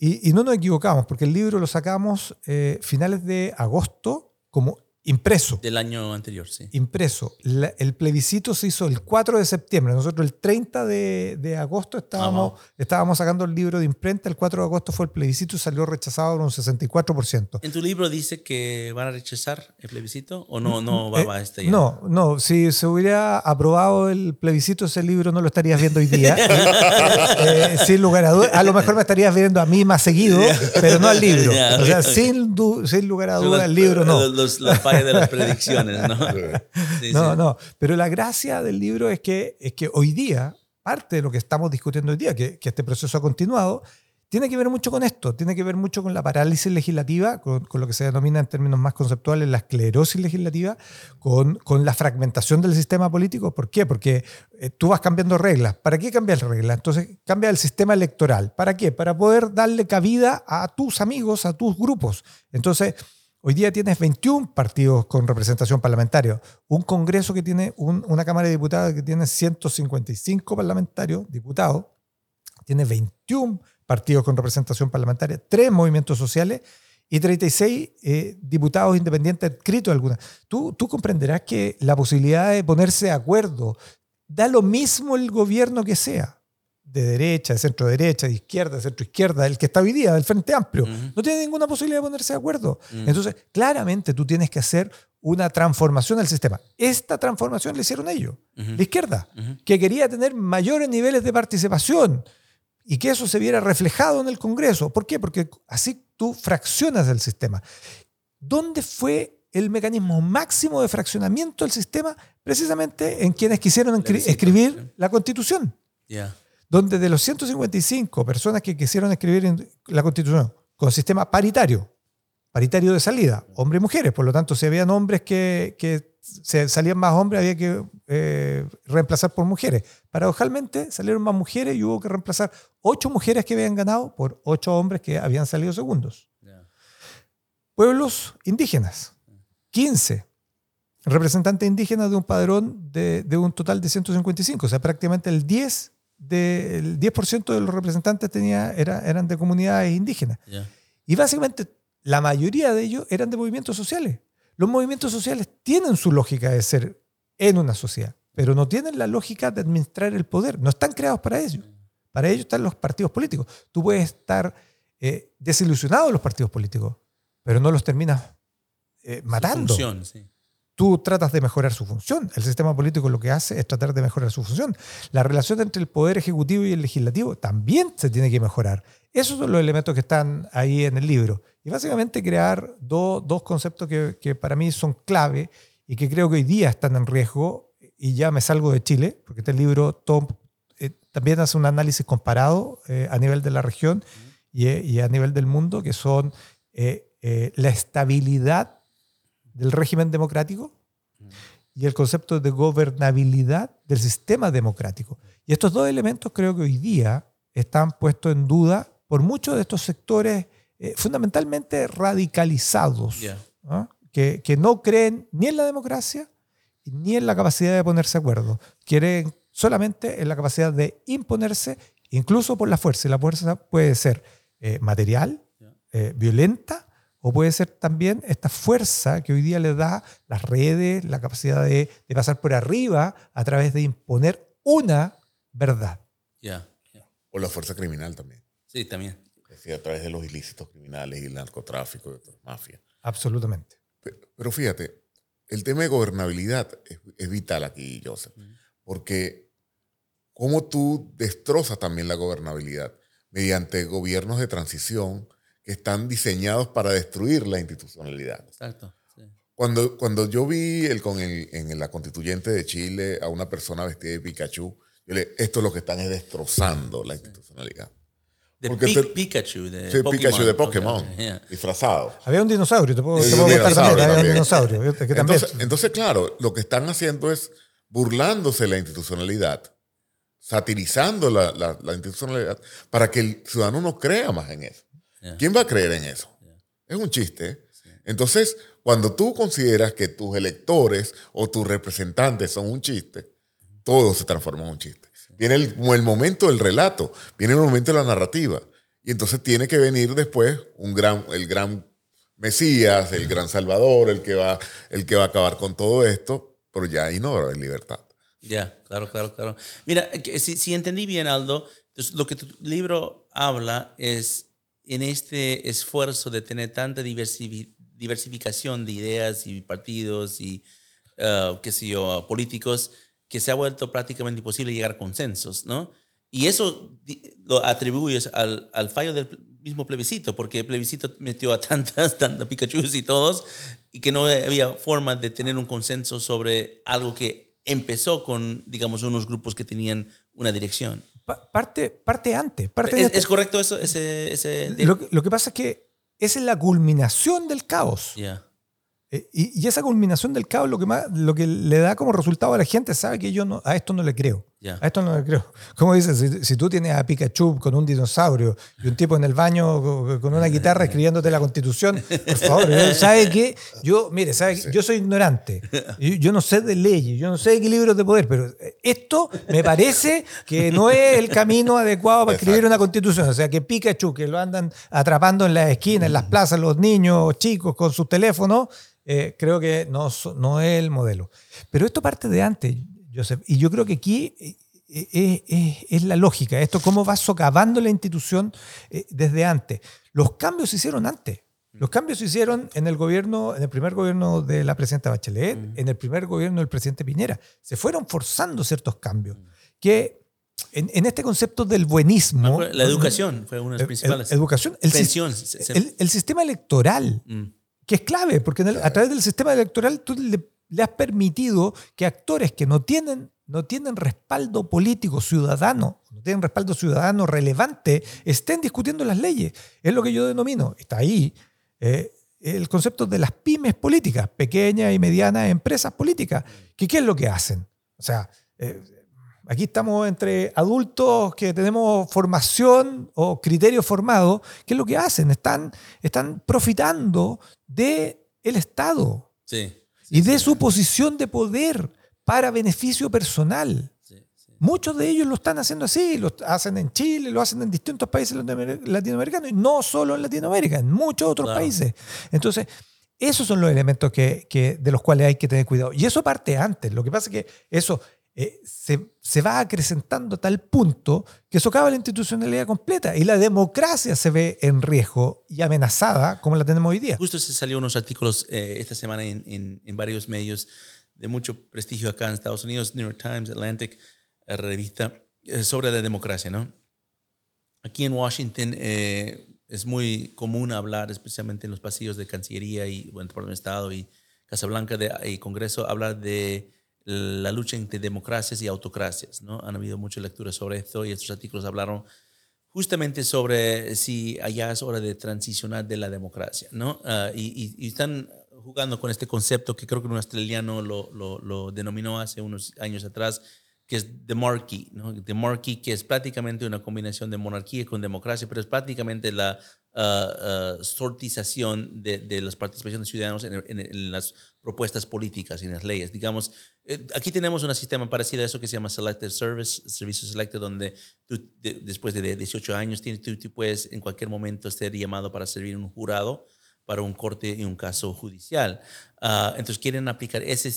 Speaker 3: Y, no nos equivocamos, porque el libro lo sacamos eh, finales de agosto, como impreso.
Speaker 4: Del año anterior, sí.
Speaker 3: Impreso. La- el plebiscito se hizo el 4 de septiembre. Nosotros el 30 de, de agosto estábamos, estábamos sacando el libro de imprenta. El 4 de agosto fue el plebiscito y salió rechazado por un 64%.
Speaker 4: ¿En tu libro dice que van a rechazar el plebiscito o no, no va,
Speaker 3: Eh,
Speaker 4: va a este ya?
Speaker 3: no, no, si se hubiera aprobado el plebiscito, ese libro no lo estarías viendo hoy día. Eh, sin lugar a dudas. A lo mejor me estarías viendo a mí más seguido, pero no al libro. O sea, sin, sin lugar a dudas, el libro no.
Speaker 4: los- los- de las predicciones, ¿no? Sí,
Speaker 3: No,
Speaker 4: sí.
Speaker 3: no. Pero la gracia del libro es que, es que hoy día, parte de lo que estamos discutiendo hoy día, que, que este proceso ha continuado, tiene que ver mucho con esto, tiene que ver mucho con la parálisis legislativa, con, con lo que se denomina en términos más conceptuales la esclerosis legislativa, con, con la fragmentación del sistema político. ¿Por qué? Porque eh, tú vas cambiando reglas. ¿Para qué cambias reglas? Entonces cambia el sistema electoral. ¿Para qué? Para poder darle cabida a tus amigos, a tus grupos. Entonces, Hoy día tienes 21 partidos con representación parlamentaria, un Congreso que tiene un- una Cámara de Diputados que tiene 155 parlamentarios, diputados, tiene 21 partidos con representación parlamentaria, tres movimientos sociales y 36 eh, diputados independientes adscritos alguna. Tú, tú comprenderás que la posibilidad de ponerse de acuerdo da lo mismo el gobierno que sea, de derecha, de centro derecha, de izquierda, de centro izquierda, el que está hoy día, del Frente Amplio. No tiene ninguna posibilidad de ponerse de acuerdo. Entonces, claramente tú tienes que hacer una transformación del sistema. Esta transformación la hicieron ellos,
Speaker 4: Ujú.
Speaker 3: la izquierda, que quería tener mayores niveles de participación y que eso se viera reflejado en el Congreso. ¿Por qué? Porque así tú fraccionas el sistema. ¿Dónde fue el mecanismo máximo de fraccionamiento del sistema? Precisamente en quienes quisieron escribir la Constitución
Speaker 4: Ya.
Speaker 3: Donde de los 155 personas que quisieron escribir en la Constitución con sistema paritario, paritario de salida, hombres y mujeres, por lo tanto, si habían hombres que, que se salían más hombres, había que eh, reemplazar por mujeres. Paradojalmente, salieron más mujeres y hubo que reemplazar ocho mujeres que habían ganado por ocho hombres que habían salido segundos. Pueblos indígenas, 15 representantes indígenas de un padrón de, de un total de 155, o sea, prácticamente el 10%, de, el 10 de los representantes tenía, era, eran de comunidades indígenas. Y básicamente la mayoría de ellos eran de movimientos sociales. Los movimientos sociales tienen su lógica de ser en una sociedad, pero no tienen la lógica de administrar el poder. No están creados para ello. Para ello están los partidos políticos. Tú puedes estar eh, desilusionado de los partidos políticos, pero no los terminas eh, matando.
Speaker 4: Función, sí.
Speaker 3: Tú tratas de mejorar su función. El sistema político lo que hace es tratar de mejorar su función. La relación entre el poder ejecutivo y el legislativo también se tiene que mejorar. Esos son los elementos que están ahí en el libro. Y básicamente crear do- dos conceptos que, que para mí son clave y que creo que hoy día están en riesgo. Y ya me salgo de Chile, porque este libro eh, también hace un análisis comparado eh, a nivel de la región y, eh, y a nivel del mundo, que son la estabilidad del régimen democrático y el concepto de gobernabilidad del sistema democrático. Y estos dos elementos creo que hoy día están puestos en duda por muchos de estos sectores eh, fundamentalmente radicalizados. Que, que no creen ni en la democracia ni en la capacidad de ponerse de acuerdo. Quieren solamente en la capacidad de imponerse, incluso por la fuerza. Y la fuerza puede ser eh, material, eh, violenta, o puede ser también esta fuerza que hoy día le da las redes, la capacidad de, de pasar por arriba a través de imponer una verdad.
Speaker 4: Ya. ya.
Speaker 6: O la fuerza criminal también.
Speaker 4: Sí, también.
Speaker 6: Es decir, a través de los ilícitos criminales y el narcotráfico y otras mafias.
Speaker 3: Absolutamente.
Speaker 6: Pe- Pero fíjate, el tema de gobernabilidad es, es vital aquí, Joseph, porque cómo tú destrozas también la gobernabilidad mediante gobiernos de transición que están diseñados para destruir la institucionalidad.
Speaker 4: Exacto. sí.
Speaker 6: Cuando, cuando yo vi el, con el- en la constituyente de Chile a una persona vestida de Pikachu, yo le esto es lo que están es destrozando la institucionalidad.
Speaker 4: De
Speaker 6: Porque
Speaker 4: Pi-
Speaker 6: te-
Speaker 4: Pikachu, de
Speaker 6: Sí, Pikachu de
Speaker 4: Ok,
Speaker 6: Pokémon, disfrazado.
Speaker 3: Había un dinosaurio, te puedo,
Speaker 6: Sí,
Speaker 3: te
Speaker 6: un
Speaker 3: puedo contar
Speaker 6: dinosaurio
Speaker 3: también, había un dinosaurio. ¿viste? Que también-
Speaker 6: Entonces, entonces, claro, lo que están haciendo es burlándose de la institucionalidad, satirizando la, la- la institucionalidad para que el ciudadano no crea más en eso. ¿Quién va a creer en eso? Es un chiste. ¿eh? Entonces, cuando tú consideras que tus electores o tus representantes son un chiste, todo se transforma en un chiste. Viene el, como el momento del relato, viene el momento de la narrativa. Y entonces tiene que venir después un gran, el gran Mesías, el gran Salvador, el que va, el que va a acabar con todo esto, pero ya ahí no va a haber libertad.
Speaker 4: Ya, claro, claro, claro. Mira, si, si entendí bien, Aldo, lo que tu libro habla es en este esfuerzo de tener tanta diversificación de ideas y partidos y, uh, qué sé políticos, que se ha vuelto prácticamente imposible llegar a consensos, ¿no? Y eso lo atribuyes al, al fallo del mismo plebiscito, porque el plebiscito metió a tantas, tantas Pikachu y todos, y que no había forma de tener un consenso sobre algo que empezó con, digamos, unos grupos que tenían una dirección.
Speaker 3: Parte, parte antes. Parte
Speaker 4: ¿Es,
Speaker 3: antes.
Speaker 4: ¿Es, correcto eso? Ese, ese...
Speaker 3: Lo, lo, que pasa es que esa es la culminación del caos.
Speaker 4: Yeah.
Speaker 3: Eh, y, y, esa culminación del caos lo que, más, lo que le da como resultado a la gente sabe que yo no, a esto no le creo.
Speaker 4: Yeah.
Speaker 3: A esto no le creo. Como dices, si, si, tú tienes a Pikachu con un dinosaurio y un tipo en el baño con una guitarra escribiéndote la constitución, por favor, ¿sabe qué? Yo, mire, ¿sabe yo soy ignorante. Yo, yo, no sé de leyes, yo no sé de equilibrios de poder, pero esto me parece que no es el camino adecuado para escribir una constitución. O sea, que Pikachu, que lo andan atrapando en las esquinas, en las plazas, los niños chicos con sus teléfonos, eh, creo que no, no es el modelo. Pero esto parte de antes, Joseph, y yo creo que aquí es, es, es la lógica, esto cómo va socavando la institución eh, desde antes. Los cambios se hicieron antes. Los cambios se hicieron en el gobierno, en el primer gobierno de la presidenta Bachelet, mm. en el primer gobierno del presidente Piñera. Se fueron forzando ciertos cambios que en, en, este concepto del buenismo.
Speaker 4: La educación fue una de las principales.
Speaker 3: Educación. El,
Speaker 4: Pensión.
Speaker 3: El, el, sistema electoral. Mm que es clave, porque el, a través del sistema electoral tú le, le, has permitido que actores que no tienen, no tienen respaldo político ciudadano, no tienen respaldo ciudadano relevante, estén discutiendo las leyes. Es lo que yo denomino, está ahí, eh, el concepto de las pymes políticas, pequeñas y medianas empresas políticas. que ¿Qué es lo que hacen? O sea, eh, Aquí estamos entre adultos que tenemos formación o criterio formado. ¿Qué es lo que hacen? Están, están profitando del el Estado
Speaker 4: sí, sí,
Speaker 3: y de su posición de poder para beneficio personal. Muchos de ellos lo están haciendo así, lo hacen en Chile, lo hacen en distintos países latinoamericanos y no solo en Latinoamérica, en muchos otros
Speaker 4: Claro.
Speaker 3: países. Entonces, esos son los elementos que, que- de los cuales hay que tener cuidado. Y eso parte antes. Lo que pasa es que eso eh, se, se va acrecentando a tal punto que socava la institucionalidad completa y la democracia se ve en riesgo y amenazada como la tenemos hoy día.
Speaker 4: Justo se salió unos artículos eh, esta semana en, en- en varios medios de mucho prestigio acá en Estados Unidos, New York Times, Atlantic, eh, revista, eh, sobre la democracia, ¿no? Aquí en Washington eh, es muy común hablar, especialmente en los pasillos de Cancillería y bueno, Departamento de Estado y Casa Blanca de, y Congreso, hablar de la lucha entre democracias y autocracias, ¿no? Han habido muchas lecturas sobre esto y estos artículos hablaron justamente sobre si allá es hora de transicionar de la democracia, ¿no? Ah, y, están jugando con este concepto que creo que un australiano lo denominó hace unos años atrás, que es the monarchy, ¿no? The monarchy, que es prácticamente una combinación de monarquía con democracia, pero es prácticamente la ah, ah, sortización de, de las participaciones de ciudadanos en, en- en las propuestas políticas y en las leyes. Digamos, eh, aquí tenemos un sistema parecido a eso que se llama Selected Service, servicio selected, donde tú, de- después de 18 años tienes, tú, tú puedes en cualquier momento ser llamado para servir en un jurado para un corte y un caso judicial. Ah, entonces quieren aplicar ese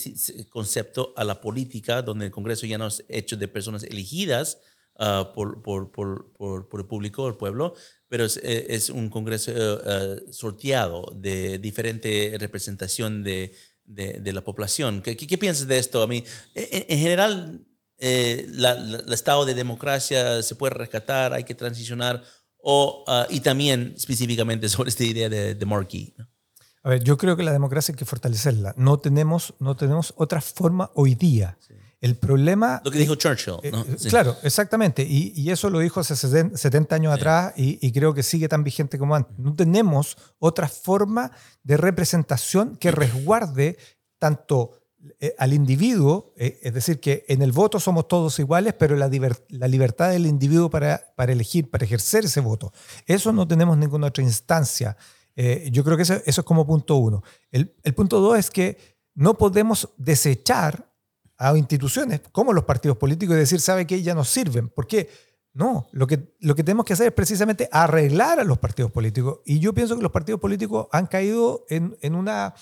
Speaker 4: concepto a la política, donde el Congreso ya no es hecho de personas elegidas ah, por, por, por, por, el público, el pueblo, pero es, eh, es un Congreso eh, sorteado de diferente representación de, de, de la población. ¿Qué, qué, qué piensas de esto? A mí, en, en general, eh, la- la- el estado de democracia se puede rescatar, hay que transicionar, o, ah, y también específicamente sobre esta idea de, de Markey. ¿no?
Speaker 3: A ver, yo creo que la democracia hay que fortalecerla. No tenemos, no tenemos otra forma hoy día. El problema...
Speaker 4: Lo que dijo Churchill.
Speaker 3: Eh,
Speaker 4: ¿no?
Speaker 3: eh,
Speaker 4: Sí.
Speaker 3: Claro, exactamente. Y, y eso lo dijo hace 70 70 años atrás y, y creo que sigue tan vigente como antes. No tenemos otra forma de representación que resguarde tanto al individuo, eh, es decir, que en el voto somos todos iguales, pero la, la libertad del individuo para, para elegir, para ejercer ese voto. Eso no tenemos ninguna otra instancia. Eh, yo creo que eso, eso es como punto uno. El, el punto dos es que no podemos desechar a instituciones como los partidos políticos y decir, ¿sabe qué? Ya no sirven. ¿Por qué? No, lo que, lo que tenemos que hacer es precisamente arreglar a los partidos políticos. Y yo pienso que los partidos políticos han caído en, en una,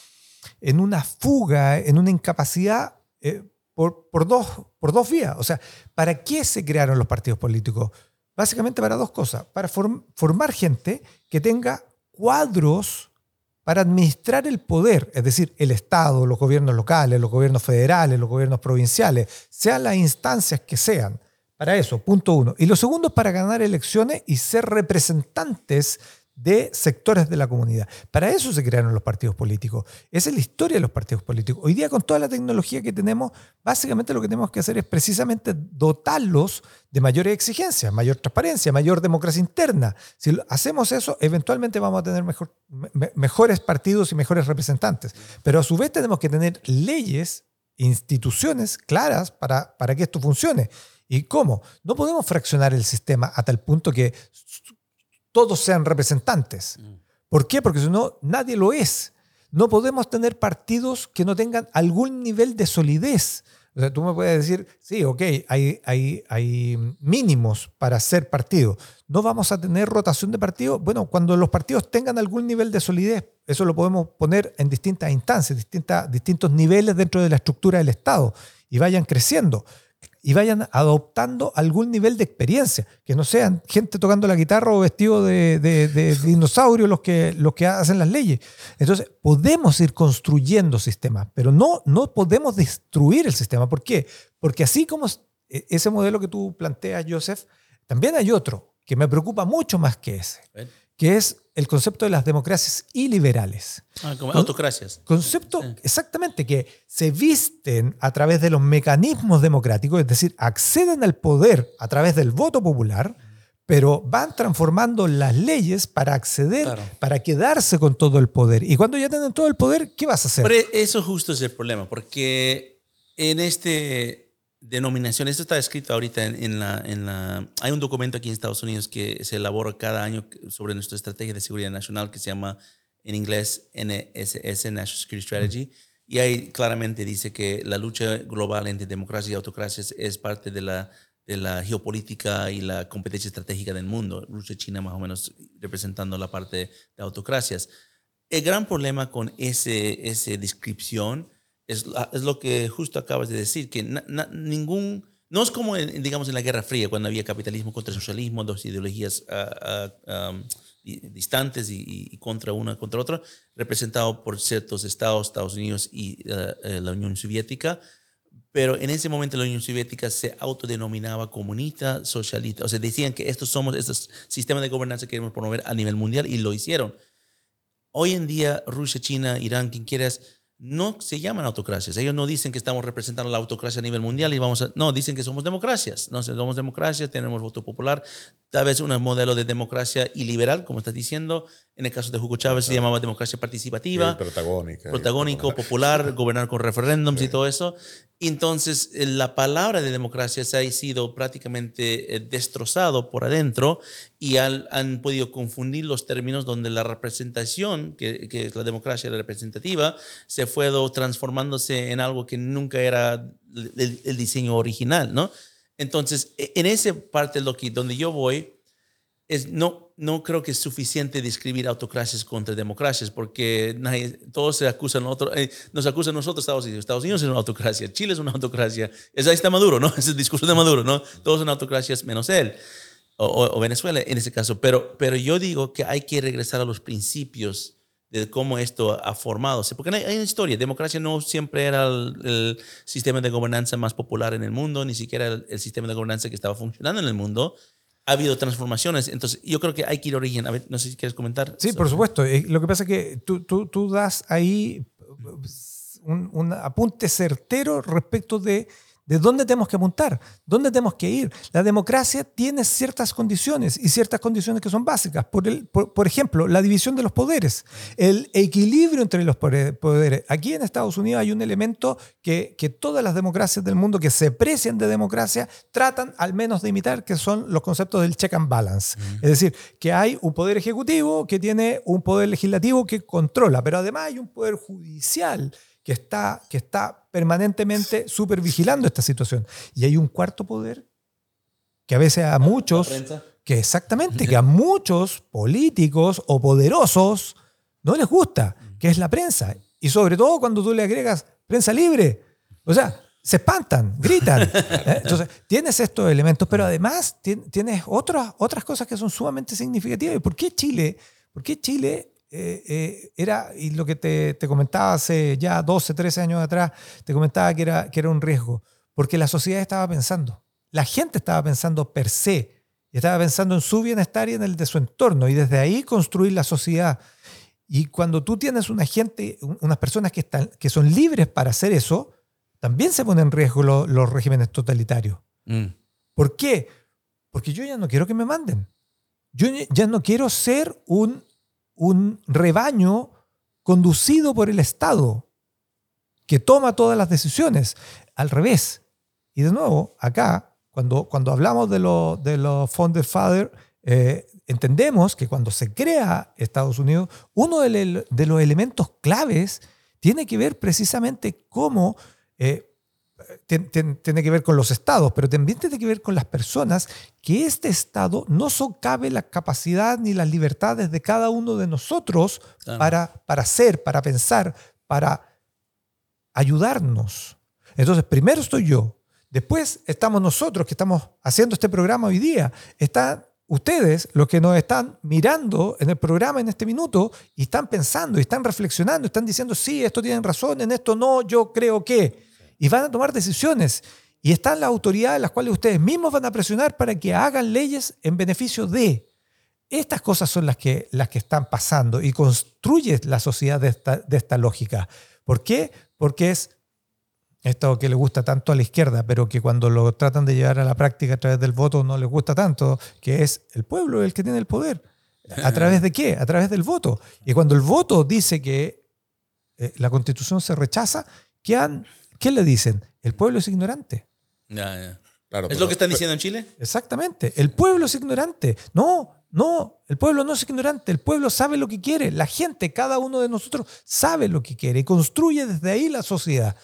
Speaker 3: en una fuga, en una incapacidad eh, por, por, dos, por dos vías. O sea, ¿para qué se crearon los partidos políticos? Básicamente para dos cosas. Para formar gente que tenga cuadros para administrar el poder, es decir, el Estado, los gobiernos locales, los gobiernos federales, los gobiernos provinciales, sean las instancias que sean para eso, punto uno. Y lo segundo es para ganar elecciones y ser representantes de sectores de la comunidad. Para eso se crearon los partidos políticos. Esa es la historia de los partidos políticos. Hoy día con toda la tecnología que tenemos, básicamente lo que tenemos que hacer es precisamente dotarlos de mayores exigencias, mayor transparencia, mayor democracia interna. Si hacemos eso, eventualmente vamos a tener mejor, mejores partidos y mejores representantes. Pero a su vez tenemos que tener leyes, instituciones claras para, para que esto funcione. ¿Y cómo? No podemos fraccionar el sistema a tal punto que todos sean representantes. ¿Por qué? Porque si no, nadie lo es. No podemos tener partidos que no tengan algún nivel de solidez. O sea, tú me puedes decir, sí, ok, hay, mínimos para ser partido. ¿No vamos a tener rotación de partidos? Bueno, cuando los partidos tengan algún nivel de solidez, eso lo podemos poner en distintas instancias, distintos niveles dentro de la estructura del Estado y vayan creciendo y vayan adoptando algún nivel de experiencia, que no sean gente tocando la guitarra o vestido de, de, dinosaurio los que, los que hacen las leyes. Entonces, podemos ir construyendo sistemas, pero no, no podemos destruir el sistema. ¿Por qué? Porque así como e, ese modelo que tú planteas, Joseph, también hay otro que me preocupa mucho más que ese que es el concepto de las democracias iliberales.
Speaker 4: Ah, como autocracias.
Speaker 3: Concepto exactamente que se visten a través de los mecanismos democráticos, es decir, acceden al poder a través del voto popular, pero van transformando las leyes para acceder, para quedarse con todo el poder. Y cuando ya tienen todo el poder, ¿qué vas a hacer?
Speaker 4: Pero eso justo es el problema, porque en este denominación. Esto está escrito ahorita en, la, en, la, Hay un documento aquí en Estados Unidos que se elabora cada año sobre nuestra estrategia de seguridad nacional que se llama en inglés NSS, National Security Strategy. Y ahí claramente dice que la lucha global entre democracia y autocracias es parte de la, de la geopolítica y la competencia estratégica del mundo. Rusia China más o menos representando la parte de autocracias. El gran problema con ese, esa descripción es, es lo que justo acabas de decir, que ningún... No es como, en, digamos, en la Guerra Fría, cuando había capitalismo contra socialismo, dos ideologías ah, ah, distantes y, contra una contra otra, representado por ciertos estados, Estados Unidos y ah, eh, la Unión Soviética. Pero en ese momento la Unión Soviética se autodenominaba comunista, socialista. O sea, decían que estos somos, estos sistemas de gobernanza que queremos promover a nivel mundial y lo hicieron. Hoy en día, Rusia, China, Irán, quien quieras, no se llaman autocracias. Ellos no dicen que estamos representando la autocracia a nivel mundial y vamos a... No, dicen que somos democracias. No somos democracias, tenemos voto popular. Tal vez un modelo de democracia iliberal, como estás diciendo. En el caso de Hugo Chávez se llamaba democracia participativa.
Speaker 6: protagónica.
Speaker 4: Protagónico, popular, gobernar con referéndums y todo eso. Entonces, eh, la palabra de democracia se ha sido prácticamente eh, destrozado por adentro y han, podido confundir los términos donde la representación, que, es la democracia representativa, se fue transformándose en algo que nunca era el, diseño original, ¿no? Entonces, e, en esa parte lo que, donde yo voy, es, no, no creo que es suficiente describir autocracias contra democracias, porque nadie, todos se acusan, otro, eh, nos acusan nosotros, Estados Unidos. Estados Unidos es una autocracia, Chile es una autocracia. Es, ahí está Maduro, ¿no? Es el discurso de Maduro, ¿no? Todos son autocracias menos él, o, Venezuela en ese caso. Pero, pero yo digo que hay que regresar a los principios de cómo esto ha formado. Porque hay, una historia. Democracia no siempre era el, sistema de gobernanza más popular en el mundo, ni siquiera el sistema de gobernanza que estaba funcionando en el mundo ha habido transformaciones. Entonces, yo creo que hay que ir a origen. A ver, no sé si quieres comentar.
Speaker 3: Sí, por supuesto. Eh, lo que pasa es que tú, tú, tú das ahí un, un, apunte certero respecto de ¿De dónde tenemos que apuntar? ¿Dónde tenemos que ir? La democracia tiene ciertas condiciones y ciertas condiciones que son básicas. Por, el, por, ejemplo, la división de los poderes, el equilibrio entre los poderes. Aquí en Estados Unidos hay un elemento que, que todas las democracias del mundo que se precian de democracia tratan al menos de imitar, que son los conceptos del check and balance. Es decir, que hay un poder ejecutivo que tiene un poder legislativo que controla, pero además hay un poder judicial que está, que está permanentemente supervigilando esta situación. Y hay un cuarto poder que a veces a muchos, que exactamente, que a muchos políticos o poderosos no les gusta, que es la prensa. Y sobre todo cuando tú le agregas prensa libre. O sea, se espantan, gritan. ¿eh? Entonces, tienes estos elementos, pero además tien- tienes otras, otras cosas que son sumamente significativas. ¿Y por qué Chile? ¿Por qué Chile eh, eh, era, y lo que te, te comentaba hace ya 12, 13 años atrás, te comentaba que era, que era un riesgo? Porque la sociedad estaba pensando, la gente estaba pensando per se, y estaba pensando en su bienestar y en el de su entorno, y desde ahí construir la sociedad. Y cuando tú tienes una gente, un- unas personas que, están, que son libres para hacer eso, también se ponen en riesgo lo- los regímenes totalitarios.
Speaker 4: Mm.
Speaker 3: ¿Por qué? Porque yo ya no quiero que me manden. Yo ya no quiero ser un, un rebaño conducido por el Estado que toma todas las decisiones. Al revés. Y de nuevo, acá, cuando, cuando hablamos de los de los Founding Father, eh, entendemos que cuando se crea Estados Unidos, uno de, los elementos claves tiene que ver precisamente cómo eh, tiene que ver con los estados, pero también tiene que ver con las personas, que este estado no socave la capacidad ni las libertades de cada uno de nosotros
Speaker 4: Claro.
Speaker 3: para, para ser, para pensar, para ayudarnos. Entonces, primero estoy yo, después estamos nosotros que estamos haciendo este programa hoy día, están ustedes, los que nos están mirando en el programa en este minuto y están pensando y están reflexionando, están diciendo, sí, esto tienen razón, en esto no, yo creo que, y van a tomar decisiones. Y están las autoridades las cuales ustedes mismos van a presionar para que hagan leyes en beneficio de. Estas cosas son las que, las que están pasando y construye la sociedad de esta, de esta lógica. ¿Por qué? Porque es esto que le gusta tanto a la izquierda, pero que cuando lo tratan de llevar a la práctica a través del voto no les gusta tanto, que es el pueblo el que tiene el poder. ¿A través de qué? A través del voto. Y cuando el voto dice que eh, la constitución se rechaza, ¿qué, han, ¿qué le dicen? El pueblo es ignorante.
Speaker 4: Ya, ya.
Speaker 6: Claro,
Speaker 4: ¿Es
Speaker 6: pero-
Speaker 4: lo que están diciendo en Chile?
Speaker 3: Exactamente. El pueblo es ignorante. No, no, el pueblo no es ignorante. El pueblo sabe lo que quiere. La gente, cada uno de nosotros sabe lo que quiere y construye desde ahí la sociedad.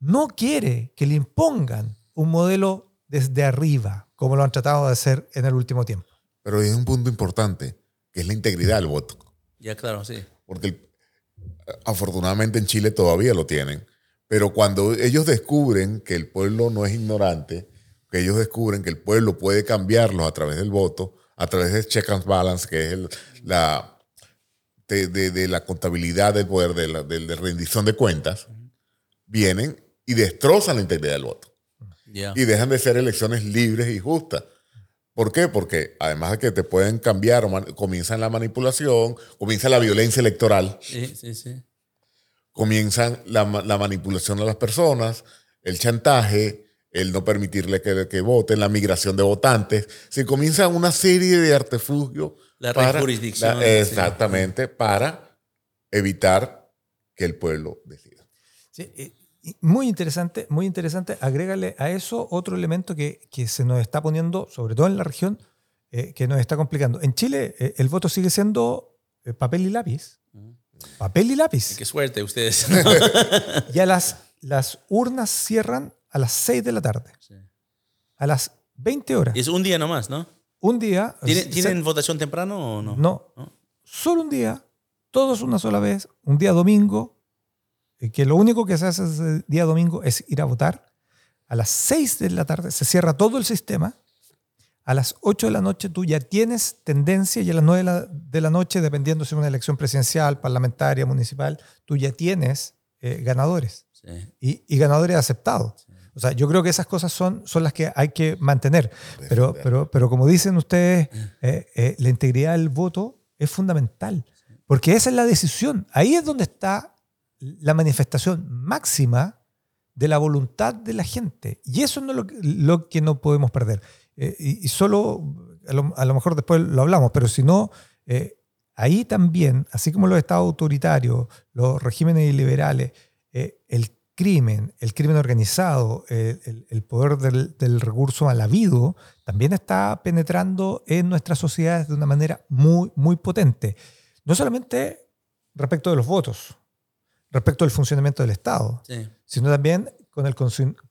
Speaker 3: No quiere que le impongan un modelo desde arriba, como lo han tratado de hacer en el último tiempo.
Speaker 6: Pero hay un punto importante, que es la integridad del voto.
Speaker 4: Ya, claro, sí.
Speaker 6: Porque el- afortunadamente en Chile todavía lo tienen. Pero cuando ellos descubren que el pueblo no es ignorante, que ellos descubren que el pueblo puede cambiarlos a través del voto, a través de check and balance, que es el- la, de, de- de la contabilidad del poder, de la de rendición de cuentas, vienen y destrozan la integridad del voto y dejan de ser elecciones libres y justas. ¿Por qué? Porque además de que te pueden cambiar, comienzan la manipulación, comienza la violencia electoral,
Speaker 4: Sí, sí, sí.
Speaker 6: Comienzan la, la manipulación de las personas, el chantaje, el no permitirle que, que voten, la migración de votantes. Se comienza una serie de artilugios.
Speaker 4: La
Speaker 6: para-
Speaker 4: rejurisdicción,
Speaker 6: la-
Speaker 4: sí.
Speaker 6: exactamente, para evitar que el pueblo decida.
Speaker 3: Sí, muy interesante, muy interesante. Agrégale a eso otro elemento que, que se nos está poniendo, sobre todo en la región, eh, que nos está complicando. En Chile eh, el voto sigue siendo eh, papel y lápiz. Papel y lápiz.
Speaker 4: Qué suerte ustedes.
Speaker 3: Ya las, las urnas cierran a las 6 de la tarde. A las 20 horas.
Speaker 4: y es un día nomás, ¿no?
Speaker 3: Un día.
Speaker 4: ¿Tienen,
Speaker 3: se-
Speaker 4: ¿tienen votación temprano o no?
Speaker 3: No. Solo un día. Todos una sola vez. Un día domingo. eh, Que lo único que se hace ese día domingo es ir a votar. A las 6 de la tarde se cierra todo el sistema. A las 8 de la noche tú ya tienes tendencia y a las 9 de la, de la noche, dependiendo si es una elección presidencial, parlamentaria, municipal, tú ya tienes eh, ganadores
Speaker 4: Sí.
Speaker 3: y, y ganadores aceptados. O sea, yo creo que esas cosas son, son las que hay que mantener. Pero, pero, pero como dicen ustedes, eh, eh, la integridad del voto es fundamental. Porque esa es la decisión. Ahí es donde está la manifestación máxima de la voluntad de la gente. Y eso no es lo, que- lo que no podemos perder. Eh, y, y solo, a lo, a lo mejor después lo hablamos, pero si no, eh, ahí también, así como los estados autoritarios, los regímenes liberales, eh, el crimen, el crimen organizado, el, el poder del, del recurso mal habido, también está penetrando en nuestras sociedades de una manera muy, muy potente. No solamente respecto de los votos, respecto del funcionamiento del Estado,
Speaker 4: Sí.
Speaker 3: sino también con el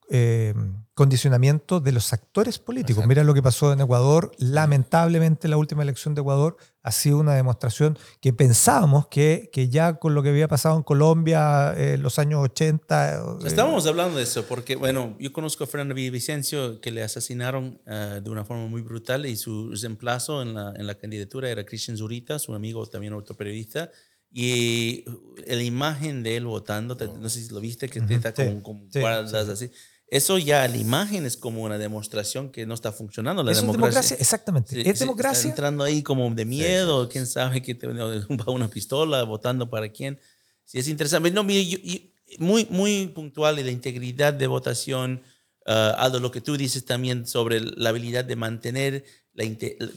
Speaker 3: eh, condicionamiento de los actores políticos.
Speaker 4: Exacto.
Speaker 3: Mira lo que pasó en Ecuador. Lamentablemente la última elección de Ecuador ha sido una demostración que pensábamos que, que ya con lo que había pasado en Colombia en los años 80... eh,
Speaker 4: Estábamos hablando de eso porque, bueno, yo conozco a Fernando Villavicencio que le asesinaron eh, de una forma muy brutal y su reemplazo en la, en la candidatura era Christian Zurita, su amigo también otro periodista. Y la imagen de él votando, no sé si lo viste, que está
Speaker 3: sí,
Speaker 4: con, con
Speaker 3: sí,
Speaker 4: guardas así. Eso ya, la imagen es como una demostración que no está funcionando. La
Speaker 3: es
Speaker 4: democracia,
Speaker 3: democracia, exactamente.
Speaker 4: Sí,
Speaker 3: es
Speaker 4: sí, Está
Speaker 3: democracia.
Speaker 4: entrando ahí como de miedo, quién sabe que te va una pistola, votando para quién. Sí, es interesante. No, mire, yo- yo- muy, muy puntual y la integridad de votación, ah, Aldo, lo que tú dices también sobre la habilidad de mantener, la,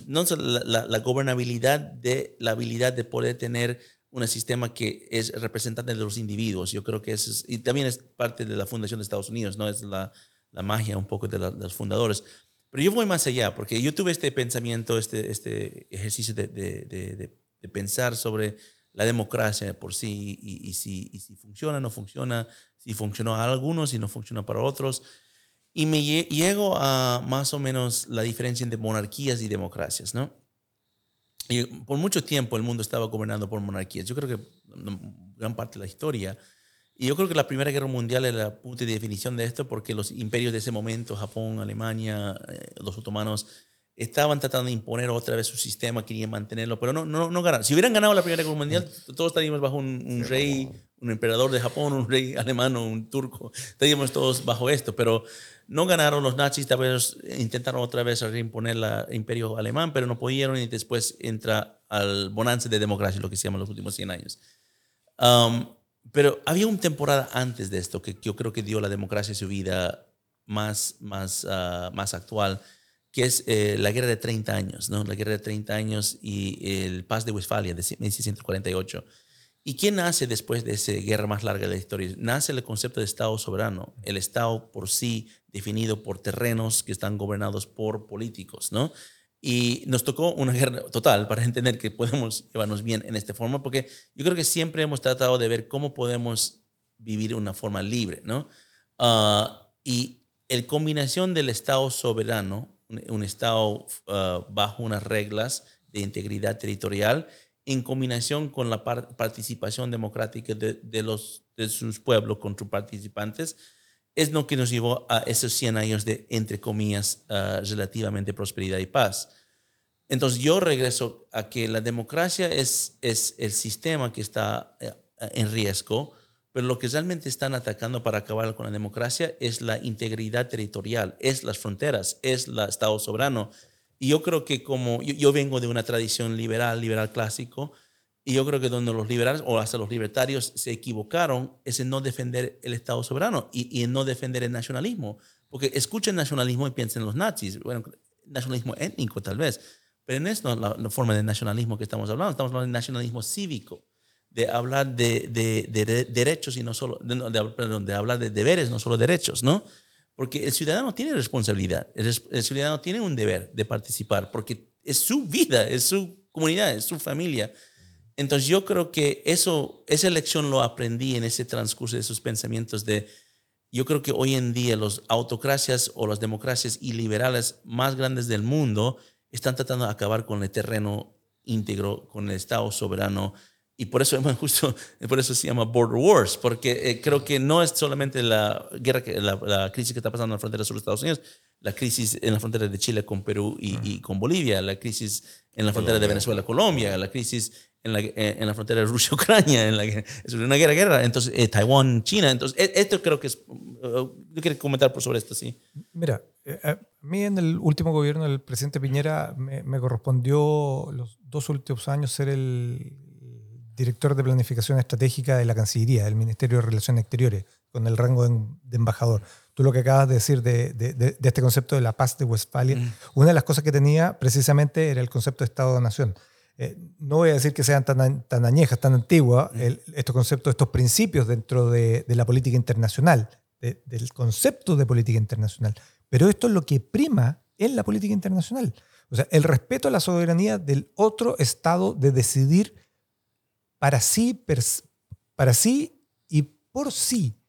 Speaker 4: no solo la, la- la gobernabilidad de la habilidad de poder tener un sistema que es representante de los individuos. Yo creo que eso es, y también es parte de la fundación de Estados Unidos, ¿no? Es la, la magia un poco de, los fundadores. Pero yo voy más allá, porque yo tuve este pensamiento, este, este ejercicio de, de- de- pensar sobre la democracia por sí y, si, y si funciona, no funciona, si funcionó a algunos y no funciona para otros. Y me lle- llego a más o menos la diferencia entre monarquías y democracias, ¿no? Y por mucho tiempo el mundo estaba gobernado por monarquías. Yo creo que mm, gran parte de la historia. Y yo creo que la Primera Guerra Mundial es la punta de definición de esto porque los imperios de ese momento, Japón, Alemania, eh, los otomanos, estaban tratando de imponer otra vez su sistema, querían mantenerlo, pero no, no, no ganaron. Si hubieran ganado la Primera Guerra Mundial, todos estaríamos bajo un, un rey, un emperador de Japón, un rey alemán un turco. Estaríamos todos bajo esto, pero no ganaron los nazis, tal vez intentaron otra vez reimponer el imperio alemán, pero no pudieron y después entra al bonanza de democracia, lo que se llama los últimos 100 años. Um, pero había una temporada antes de esto que yo creo que dio la democracia su vida más, más, ah, más actual, que es eh, la guerra de 30 años, ¿no? La guerra de 30 años y el Paz de Westfalia de 1648. ¿Y quién nace después de esa guerra más larga de la historia? Nace el concepto de Estado soberano, el Estado por sí definido por terrenos que están gobernados por políticos, ¿no? Y nos tocó una guerra total para entender que podemos llevarnos bien en esta forma, porque yo creo que siempre hemos tratado de ver cómo podemos vivir de una forma libre, ¿no? Ah, y el combinación del Estado soberano, un, un Estado ah, bajo unas reglas de integridad territorial, en combinación con la par- participación democrática de, de los, de sus pueblos con sus participantes, es lo que nos llevó a esos 100 años de, entre comillas, ah, relativamente prosperidad y paz. Entonces yo regreso a que la democracia es, es el sistema que está eh, en riesgo, pero lo que realmente están atacando para acabar con la democracia es la integridad territorial, es las fronteras, es el Estado soberano. Y yo creo que como yo, vengo de una tradición liberal, liberal clásico, y yo creo que donde los liberales o hasta los libertarios se equivocaron es en no defender el Estado soberano y, en no defender el nacionalismo. Porque escuchen nacionalismo y piensen en los nazis. Bueno, nacionalismo étnico tal vez, pero no es la, forma de nacionalismo que estamos hablando. Estamos hablando de nacionalismo cívico, de hablar de, de, de, de derechos y no solo, de, perdón, de hablar de deberes, no solo derechos, ¿no? Porque el ciudadano tiene responsabilidad, el, ciudadano tiene un deber de participar, porque es su vida, es su comunidad, es su familia. Entonces yo creo que eso, esa lección lo aprendí en ese transcurso de esos pensamientos de, yo creo que hoy en día las autocracias o las democracias iliberales más grandes del mundo están tratando de acabar con el terreno íntegro, con el Estado soberano. Y por eso, justo, por eso se llama Border Wars, porque eh, creo que no es solamente la guerra, que, la, la, crisis que está pasando en la frontera sur de Estados Unidos, la crisis en la frontera de Chile con Perú y, uh -huh. y con Bolivia, la crisis en la frontera Colombia. de Venezuela-Colombia, la crisis en la, en la frontera de Rusia-Ucrania, es una guerra, guerra. Entonces, eh, Taiwán, China. Entonces, esto creo que es. Uh, yo quiero comentar por sobre esto, sí.
Speaker 3: Mira, eh, a mí en el último gobierno del presidente Piñera me, me correspondió los dos últimos años ser el director de planificación estratégica de la Cancillería, del Ministerio de Relaciones Exteriores, con el rango de, embajador. Tú lo que acabas de decir de, de, de, este concepto de la paz de Westfalia, mm. una de las cosas que tenía precisamente era el concepto de Estado-Nación. Eh, no voy a decir que sean tan, tan añejas, tan antiguas, mm. el, estos conceptos, estos principios dentro de, la política internacional, del concepto de política internacional. Pero esto es lo que prima en la política internacional. O sea, el respeto a la soberanía del otro Estado de decidir para sí, para sí y por sí.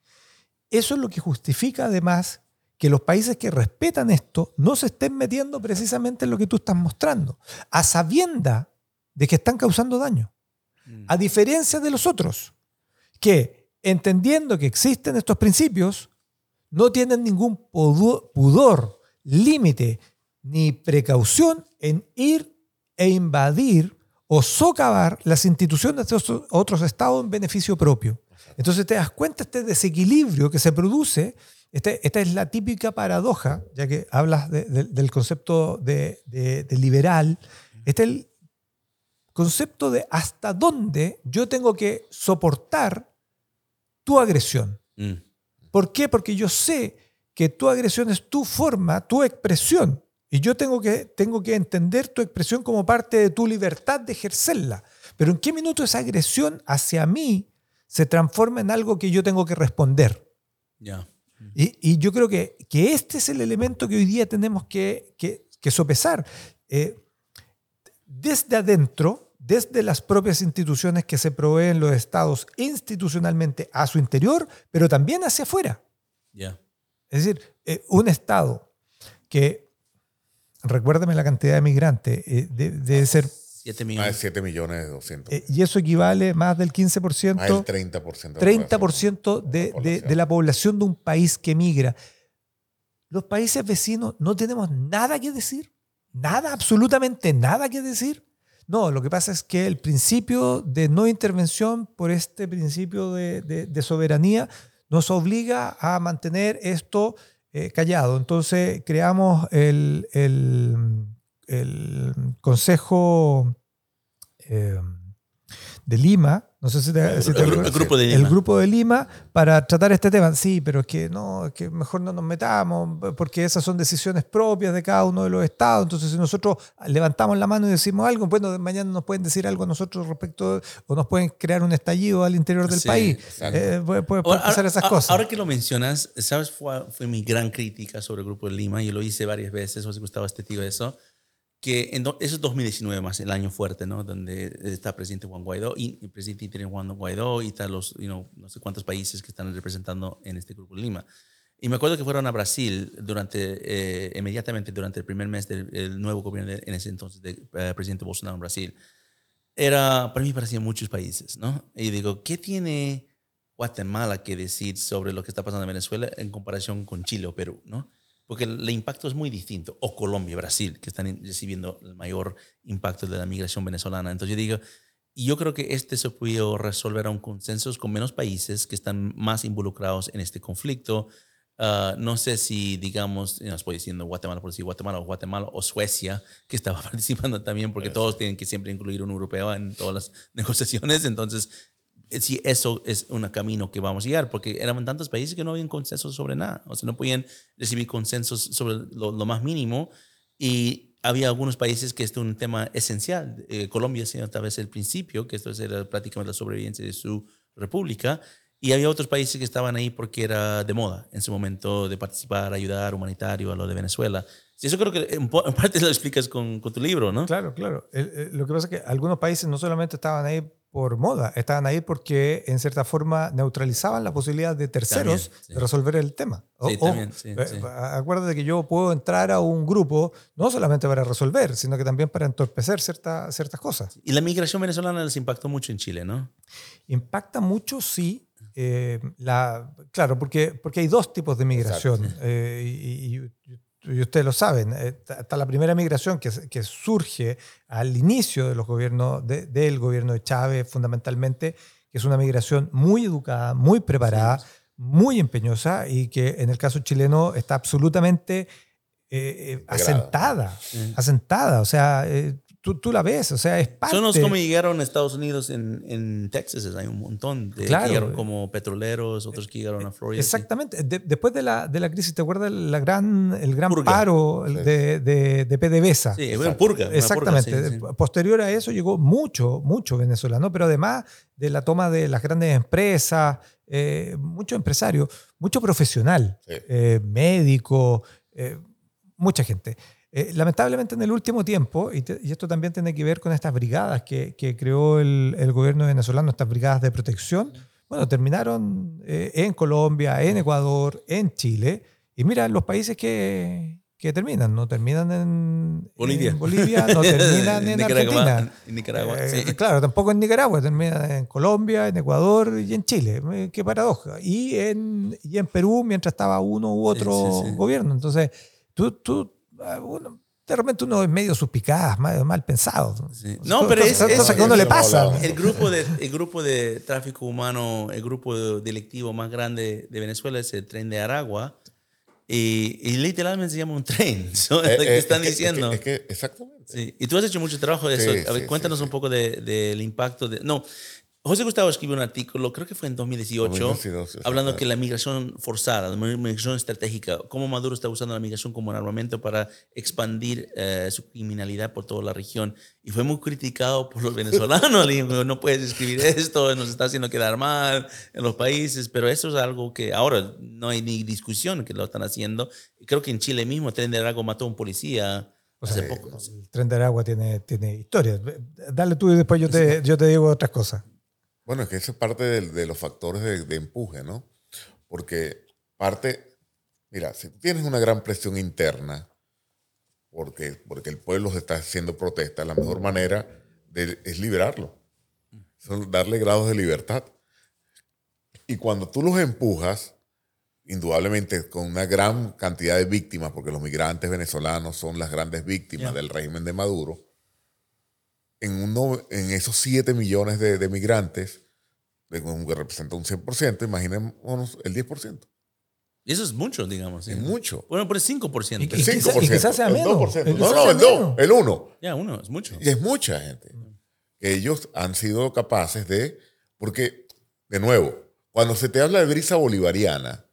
Speaker 3: eso es lo que justifica además que los países que respetan esto no se estén metiendo precisamente en lo que tú estás mostrando, a sabienda de que están causando daño. A diferencia de los otros, que entendiendo que existen estos principios, no tienen ningún pudo- pudor, límite ni precaución en ir e invadir o socavar las instituciones de otros- estados en beneficio propio. Entonces te das cuenta este desequilibrio que se produce. Este- esta es la típica paradoja, ya que hablas de- de- del concepto de liberal. Este es el concepto de hasta dónde yo tengo que soportar tu agresión.
Speaker 4: Mm.
Speaker 3: ¿Por qué? Porque yo sé que tu agresión es tu forma, tu expresión. Y yo tengo que, tengo que entender tu expresión como parte de tu libertad de ejercerla. Pero ¿en qué minuto esa agresión hacia mí se transforma en algo que yo tengo que responder?
Speaker 4: Ya.
Speaker 3: Y, y yo creo que, que este es el elemento que hoy día tenemos que, que- que sopesar. Eh, desde adentro, desde las propias instituciones que se proveen los estados institucionalmente a su interior, pero también hacia afuera.
Speaker 4: Ya.
Speaker 3: Es decir, eh, un Estado que, recuérdame la cantidad de migrantes, eh, de- debe ser,
Speaker 4: 7
Speaker 6: Más de
Speaker 4: millones.
Speaker 6: 7 millones de 200.
Speaker 3: eh, y eso equivale más del 15%,
Speaker 6: más del 30%. de la
Speaker 3: 30% de, de-
Speaker 6: población.
Speaker 3: de la población de un país que migra. Los países vecinos no tenemos nada que decir, nada, absolutamente nada que decir. No, lo que pasa es que el principio de no intervención por este principio de, de- de soberanía nos obliga a mantener esto eh, callado. Entonces creamos el, el- Consejo eh, de Lima, no sé si te, si te
Speaker 4: El, el grupo de
Speaker 3: El
Speaker 4: Lima.
Speaker 3: grupo de Lima para tratar este tema. Sí, pero es que no, es que mejor no nos metamos, porque esas son decisiones propias de cada uno de los estados. Entonces, si nosotros levantamos la mano y decimos algo, bueno, mañana nos pueden decir algo a nosotros respecto, o nos pueden crear un estallido al interior del
Speaker 4: Sí,
Speaker 3: país. Eh, puede, puede-
Speaker 4: Ahora,
Speaker 3: pueden pasar esas
Speaker 4: ahora-
Speaker 3: cosas.
Speaker 4: ahora que lo mencionas, ¿sabes? Fue, fue mi gran crítica sobre el Grupo de Lima. Yo lo hice varias veces, José Gustavo es testigo de eso. Que en do- eso es 2019 más, el año fuerte, ¿no? Donde está presidente Juan Guaidó y el presidente interino Juan Guaidó y están los, you know, no sé cuántos países que están representando en este Grupo de Lima. Y me acuerdo que fueron a Brasil durante, eh, inmediatamente durante el primer mes del el nuevo gobierno de- en ese entonces del eh, presidente Bolsonaro en Brasil. Era, para mí parecían muchos países, ¿no? Y digo, ¿qué tiene Guatemala que decir sobre lo que está pasando en Venezuela en comparación con Chile o Perú, ¿no? Porque el, el impacto es muy distinto. O Colombia, Brasil, que están recibiendo el mayor impacto de la migración venezolana. Entonces yo digo, y yo creo que este se pudo resolver a un consenso con menos países que están más involucrados en este conflicto. Ah, no sé si, digamos, no estoy diciendo Guatemala por decir Guatemala o Guatemala o Suecia, que estaba participando también, porque todos tienen que siempre incluir un europeo en todas las negociaciones. Entonces, si eso es un camino que vamos a llegar, porque eran tantos países que no habían consenso sobre nada, o sea, no podían recibir consensos sobre lo, lo más mínimo y había algunos países que esto es un tema esencial. Eh, Colombia, tal vez el principio, que esto era prácticamente la sobrevivencia de su república, y había otros países que estaban ahí porque era de moda en su momento de participar, ayudar, humanitario a lo de Venezuela. Sí, eso creo que en parte lo explicas con, con tu libro, ¿no?
Speaker 3: Claro, claro. El- el- lo que pasa es que algunos países no solamente estaban ahí por moda, estaban ahí porque en cierta forma neutralizaban la posibilidad de terceros
Speaker 4: También, sí.
Speaker 3: de resolver el tema. O-
Speaker 4: Sí, también, sí,
Speaker 3: eh. Acuérdate que yo puedo entrar a un grupo no solamente para resolver, sino que también para entorpecer cierta- ciertas cosas.
Speaker 4: Y la migración venezolana les impactó mucho en Chile, ¿no?
Speaker 3: Impacta mucho, sí. eh, la, claro, porque, porque hay dos tipos de migración. eh, y, y- y ustedes lo saben. eh, está la primera migración que, que surge al inicio de los gobiernos, de- del gobierno de Chávez, fundamentalmente, que es una migración muy educada, muy preparada, muy empeñosa y que en el caso chileno está absolutamente eh, eh, asentada. Asentada. O sea, eh, tú, tú la ves, o sea, es parte.
Speaker 4: Son los como llegaron a Estados Unidos en, en Texas, hay un montón de
Speaker 3: Claro.
Speaker 4: que llegaron como petroleros, otros que llegaron a Florida.
Speaker 3: Exactamente. De- después de la, de la crisis, ¿te acuerdas la gran, el gran
Speaker 4: Purga.
Speaker 3: paro de, de, de PDVSA?
Speaker 4: Sí, purga. una
Speaker 3: Exactamente.
Speaker 4: purga, sí, sí.
Speaker 3: Posterior a eso llegó mucho, mucho venezolano, pero además de la toma de las grandes empresas, eh, mucho empresario, mucho profesional,
Speaker 6: Sí.
Speaker 3: eh, médico, eh, mucha gente. Eh, lamentablemente en el último tiempo, y, te- y esto también tiene que ver con estas brigadas que, que creó el, el gobierno venezolano, estas brigadas de protección Bueno, terminaron eh, en Colombia, en Ecuador, en Chile. Y mira los países que, que terminan. No terminan en
Speaker 4: Bolivia.
Speaker 3: en Bolivia, no terminan en
Speaker 4: Nicaragua,
Speaker 3: Argentina.
Speaker 4: en Nicaragua,
Speaker 3: Eh,
Speaker 4: sí.
Speaker 3: Claro, tampoco en Nicaragua, terminan en Colombia, en Ecuador y en Chile. Eh, Qué paradoja. Y en, y en Perú, mientras estaba uno u otro
Speaker 4: sí, sí.
Speaker 3: gobierno. Entonces, tú, tú uno- de repente uno es medio suspicaz, mal, mal pensado.
Speaker 4: Sí. No, pero es- es-
Speaker 3: cosas que uno le pasa.
Speaker 4: El grupo, de, el grupo de tráfico humano, el grupo delictivo más grande de Venezuela es el tren de Aragua. Y, y literalmente se llama un tren. Eso es
Speaker 6: Eh,
Speaker 4: lo que
Speaker 6: eh,
Speaker 4: están
Speaker 6: es
Speaker 4: diciendo.
Speaker 6: Es que, es que exactamente.
Speaker 4: Sí. Y tú has hecho mucho trabajo de eso.
Speaker 6: Sí,
Speaker 4: a ver,
Speaker 6: sí,
Speaker 4: cuéntanos
Speaker 6: sí,
Speaker 4: un poco de- del impacto de... No, José Gustavo escribió un artículo, creo que fue en 2018,
Speaker 6: 2018, sí,
Speaker 4: hablando que la migración forzada, la migración estratégica, cómo Maduro está usando la migración como un armamento para expandir eh, su criminalidad por toda la región. Y fue muy criticado por los venezolanos. Le dijo, no puedes escribir esto, nos está haciendo quedar mal en los países. Pero eso es algo que ahora no hay ni discusión que lo están haciendo. Creo que en Chile mismo, Tren de Arago mató a un policía hace poco.
Speaker 3: El tren de Aragua tiene, tiene historia. Dale tú y después yo te, yo te digo otras cosas.
Speaker 6: Bueno, es que eso es parte de, de los factores de, de empuje, ¿no? Porque parte, mira, si tú tienes una gran presión interna, porque, porque el pueblo se está haciendo protesta, la mejor manera de- es liberarlo, Son darle grados de libertad. Y cuando tú los empujas, indudablemente con una gran cantidad de víctimas, porque los migrantes venezolanos son las grandes víctimas del régimen de Maduro, en, uno, en esos 7 millones de, de migrantes, de, que representa un 100%, imaginémonos el 10%.
Speaker 4: Y eso es mucho, digamos. sí.
Speaker 6: Es mucho.
Speaker 4: Bueno, pero es 5%.
Speaker 3: Y-
Speaker 6: El
Speaker 3: y quizá-
Speaker 6: 5%.
Speaker 3: y quizás sea
Speaker 6: el
Speaker 3: menos.
Speaker 6: 2%.
Speaker 3: Y
Speaker 6: No, no, el 2,
Speaker 3: menos.
Speaker 6: el 1.
Speaker 4: Ya, uno, es mucho.
Speaker 6: Y es mucha gente. Que ellos han sido capaces de. Porque, de nuevo, cuando se te habla de brisa bolivariana,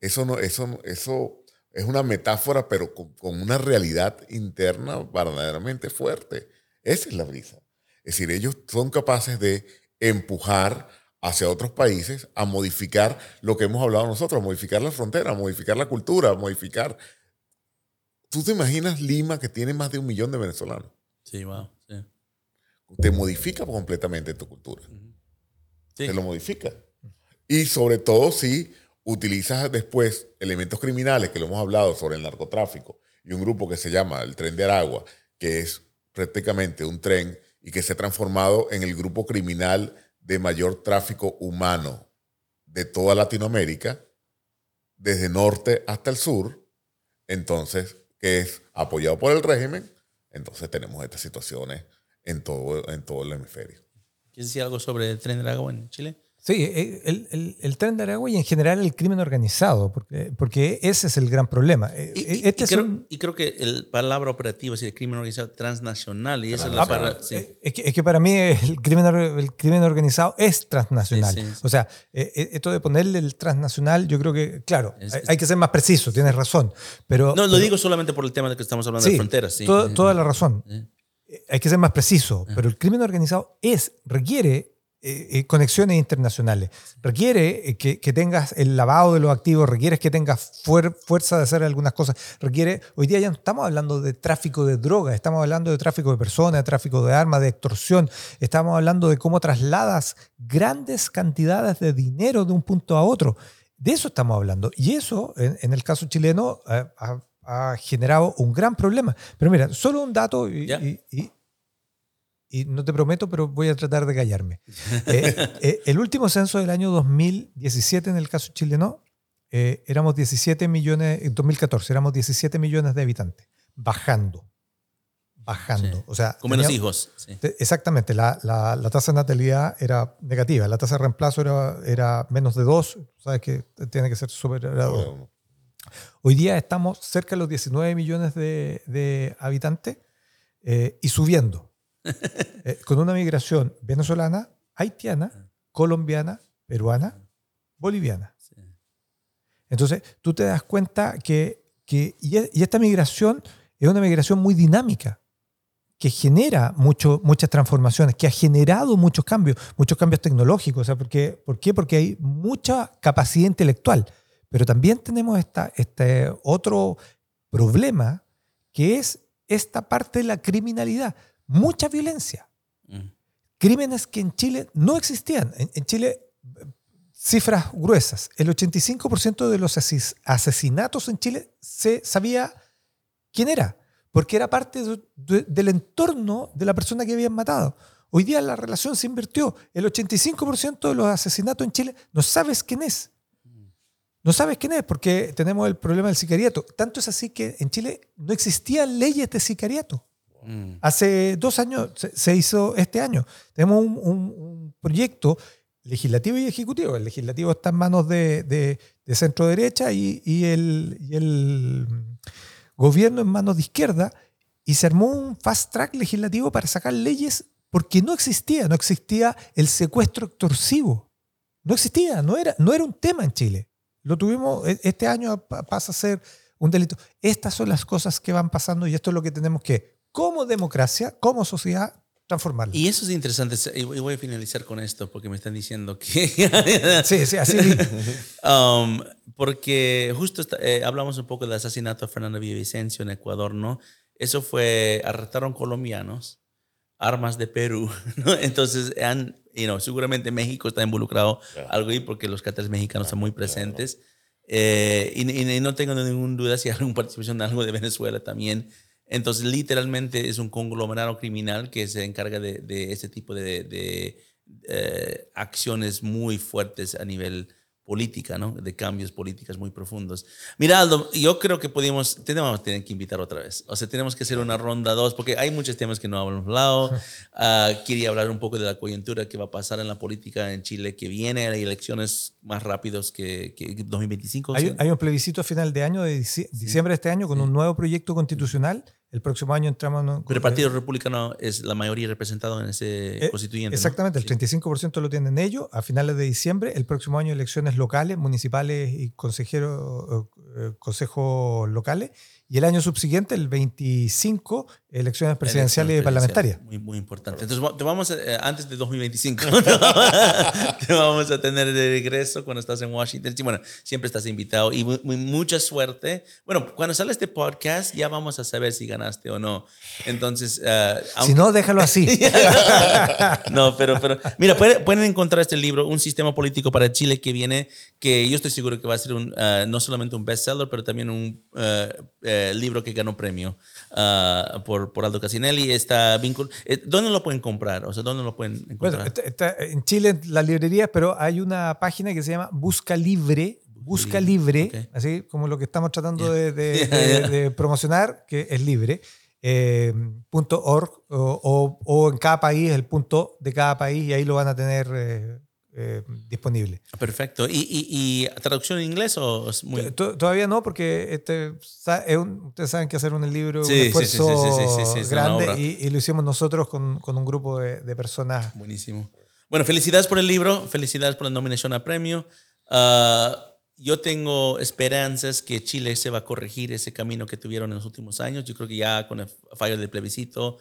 Speaker 6: eso, no, eso, eso es una metáfora, pero con, con una realidad interna verdaderamente fuerte. Esa es la brisa. Es decir, ellos son capaces de empujar hacia otros países a modificar lo que hemos hablado nosotros, a modificar la frontera, a modificar la cultura, a modificar. ¿Tú te imaginas Lima que tiene más de un millón de venezolanos?
Speaker 4: Sí, wow. Sí.
Speaker 6: te modifica completamente tu cultura.
Speaker 4: Sí.
Speaker 6: Te lo modifica. Y sobre todo si utilizas después elementos criminales, que lo hemos hablado sobre el narcotráfico, y un grupo que se llama el Tren de Aragua, que es prácticamente un tren y que se ha transformado en el grupo criminal de mayor tráfico humano de toda Latinoamérica, desde norte hasta el sur, entonces, que es apoyado por el régimen, entonces tenemos estas situaciones en todo, en todo el hemisferio.
Speaker 4: ¿Quieres decir algo sobre el tren de agua en Chile?
Speaker 3: Sí, eh, el, el- el tren de Aragua y en general el crimen organizado, porque, porque ese es el gran problema. Eh,
Speaker 4: Y,
Speaker 3: eh,
Speaker 4: y-
Speaker 3: este
Speaker 4: y creo,
Speaker 3: un-
Speaker 4: y creo que el palabra operativo es el crimen organizado transnacional y esa es la
Speaker 3: Ah,
Speaker 4: sí.
Speaker 3: es, que, es que para mí el crimen, el crimen organizado es transnacional.
Speaker 4: Sí, sí.
Speaker 3: O sea, esto de ponerle el transnacional, yo creo que, claro,
Speaker 4: Es-
Speaker 3: hay, que ser más preciso, tienes razón. Pero,
Speaker 4: No, lo
Speaker 3: pero-
Speaker 4: digo solamente por el tema de que estamos hablando de fronteras. Sí.
Speaker 3: to-
Speaker 4: Sí.
Speaker 3: toda la razón. Hay que ser más preciso, pero el crimen organizado es, requiere eh, eh, conexiones internacionales, requiere eh, que, que tengas el lavado de los activos, requiere que tengas fuer- fuerza de hacer algunas cosas, requiere, hoy día ya no estamos hablando de tráfico de drogas, estamos hablando de tráfico de personas, de tráfico de armas, de extorsión, estamos hablando de cómo trasladas grandes cantidades de dinero de un punto a otro. De eso estamos hablando. Y eso, en, en el caso chileno, eh, ha, ha generado un gran problema. Pero mira, solo un dato y,
Speaker 4: Ya.
Speaker 3: y- y- y no te prometo, pero voy a tratar de callarme. Eh, eh, el último censo del año 2017, en el caso chileno, eh, éramos 17 millones, en 2014, éramos 17 millones de habitantes, bajando. Bajando.
Speaker 4: Sí.
Speaker 3: O sea,
Speaker 4: Con menos hijos. sí.
Speaker 3: te- Exactamente, la, la- la tasa de natalidad era negativa, la tasa de reemplazo era, era menos de 2, sabes que tiene que ser superado. Hoy día estamos cerca de los 19 millones de, de habitantes eh, y subiendo, Eh, con una migración venezolana, haitiana, colombiana, peruana, boliviana. Entonces, tú te das cuenta que, que y, e- y esta migración es una migración muy dinámica que genera mucho, muchas transformaciones, que ha generado muchos cambios, muchos cambios tecnológicos. O sea, porque, ¿Por qué? Porque hay mucha capacidad intelectual, pero también tenemos esta, este otro problema que es esta parte de la criminalidad. Mucha violencia.
Speaker 4: Mm.
Speaker 3: Crímenes que en Chile no existían. En, en Chile, cifras gruesas. El 85% de los asesinatos en Chile se sabía quién era, porque era parte del entorno de la persona que habían matado. Hoy día la relación se invirtió. El 85% de los asesinatos en Chile no sabes quién es. No sabes quién es porque tenemos el problema del sicariato. Tanto es así que en Chile no existían leyes de sicariato. Mm. Hace dos años se, hizo este año. Tenemos un, proyecto legislativo y ejecutivo. El legislativo está en manos de, centro derecha y, el, y, el, gobierno en manos de izquierda. Y se armó un fast track legislativo para sacar leyes porque no existía, no existía el secuestro extorsivo. No existía, no era, no era un tema en Chile. Lo tuvimos, e, este año pasa a ser un delito. Estas son las cosas que van pasando y esto es lo que tenemos que, como democracia, como sociedad, transformar.
Speaker 4: Y eso es interesante. Y voy a finalizar con esto porque me están diciendo que...
Speaker 3: sí, sí, así.
Speaker 4: um, porque justo eh, hablamos un poco del asesinato de Fernando Villavicencio en Ecuador, ¿no? Eso fue, arrestaron colombianos, armas de Perú, ¿no? Entonces han you know, seguramente México está involucrado algo ahí porque los carteles mexicanos están muy presentes. Eh, y, no tengo ninguna duda si hay alguna participación de algo de Venezuela también. Entonces, literalmente es un conglomerado criminal que se encarga de, de ese tipo de, de eh, acciones muy fuertes a nivel política, ¿no? De cambios políticos muy profundos. Mira, Aldo, yo creo que podemos, tenemos que invitar otra vez. O sea, tenemos que hacer una ronda dos, porque hay muchos temas que no hemos hablado. Uh, quería hablar un poco de la coyuntura que va a pasar en la política en Chile que viene. Hay elecciones más rápidos que, que 2025.
Speaker 3: Hay, hay, un plebiscito a final de año, de diciembre de este año, con un nuevo proyecto constitucional el próximo año entramos... En,
Speaker 4: Pero el Partido Republicano es la mayoría representado en ese eh, constituyente.
Speaker 3: Exactamente, el 35% lo tienen ellos. A finales de diciembre, el próximo año elecciones locales, municipales y consejeros, eh, consejos locales. Y el año subsiguiente, el 25, elecciones presidenciales y parlamentarias.
Speaker 4: Muy, muy importante. Entonces, te vamos eh, antes de 2025, te vamos a tener de regreso cuando estás en Washington. Sí, bueno, siempre estás invitado y mucha suerte. Bueno, cuando sale este podcast, ya vamos a saber si ganaste o no. Entonces, uh,
Speaker 3: si no, déjalo así.
Speaker 4: no, pero, pero mira, pueden, encontrar este libro, Un sistema político para Chile, que viene, que yo estoy seguro que va a ser un, uh, no solamente un bestseller, pero también un el libro que ganó premio ah, por, por Aldo Casinelli. Está vincul eh, ¿Dónde lo pueden comprar? O sea, ¿dónde lo pueden encontrar?
Speaker 3: Bueno, está, en Chile la librería, pero hay una página que se llama Busca Libre. Busca Libre, así como lo que estamos tratando de, promocionar, que es libre. Eh, .org o, o, en cada país el punto de cada país y ahí lo van a tener eh, eh, disponible.
Speaker 4: Perfecto. ¿Y, y, traducción en inglés o es muy...
Speaker 3: Todavía no, porque este, ustedes saben que hacer un libro es un esfuerzo grande y, lo hicimos nosotros con, con un grupo de, de, personas.
Speaker 4: Buenísimo. Bueno, felicidades por el libro, felicidades por la nominación a premio. Uh, yo tengo esperanzas que Chile se va a corregir ese camino que tuvieron en los últimos años. Yo creo que ya con el fallo del plebiscito,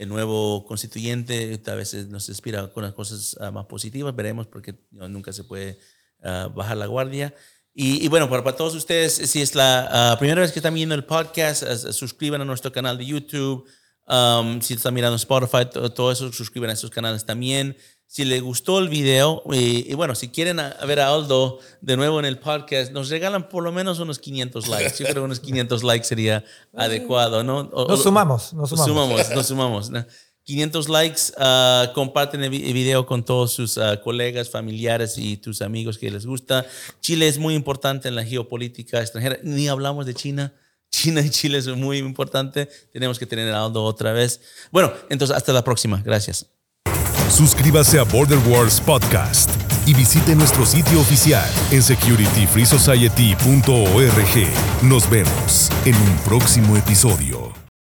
Speaker 4: el nuevo constituyente a veces nos inspira con las cosas ah, más positivas, veremos porque nunca se puede ah, bajar la guardia. Y, bueno, para, para, todos ustedes, si es la ah, primera vez que están viendo el podcast, suscriban a nuestro canal de YouTube. Um, si están mirando Spotify, todo eso, suscriban a esos canales también si les gustó el video y, bueno, si quieren ver a Aldo de nuevo en el podcast, nos regalan por lo menos unos 500 likes. Yo creo que unos 500 likes sería adecuado, ¿no?
Speaker 3: nos sumamos, nos sumamos.
Speaker 4: sumamos, nos sumamos. 500 likes, uh, comparten el video con todos sus uh, colegas, familiares y tus amigos que les gusta. Chile es muy importante en la geopolítica extranjera. Ni hablamos de China. China y Chile es muy importante. Tenemos que tener a Aldo otra vez. Bueno, entonces hasta la próxima. Gracias.
Speaker 8: Suscríbase a Border Wars Podcast y visite nuestro sitio oficial en securityfreesociety.org. Nos vemos en un próximo episodio.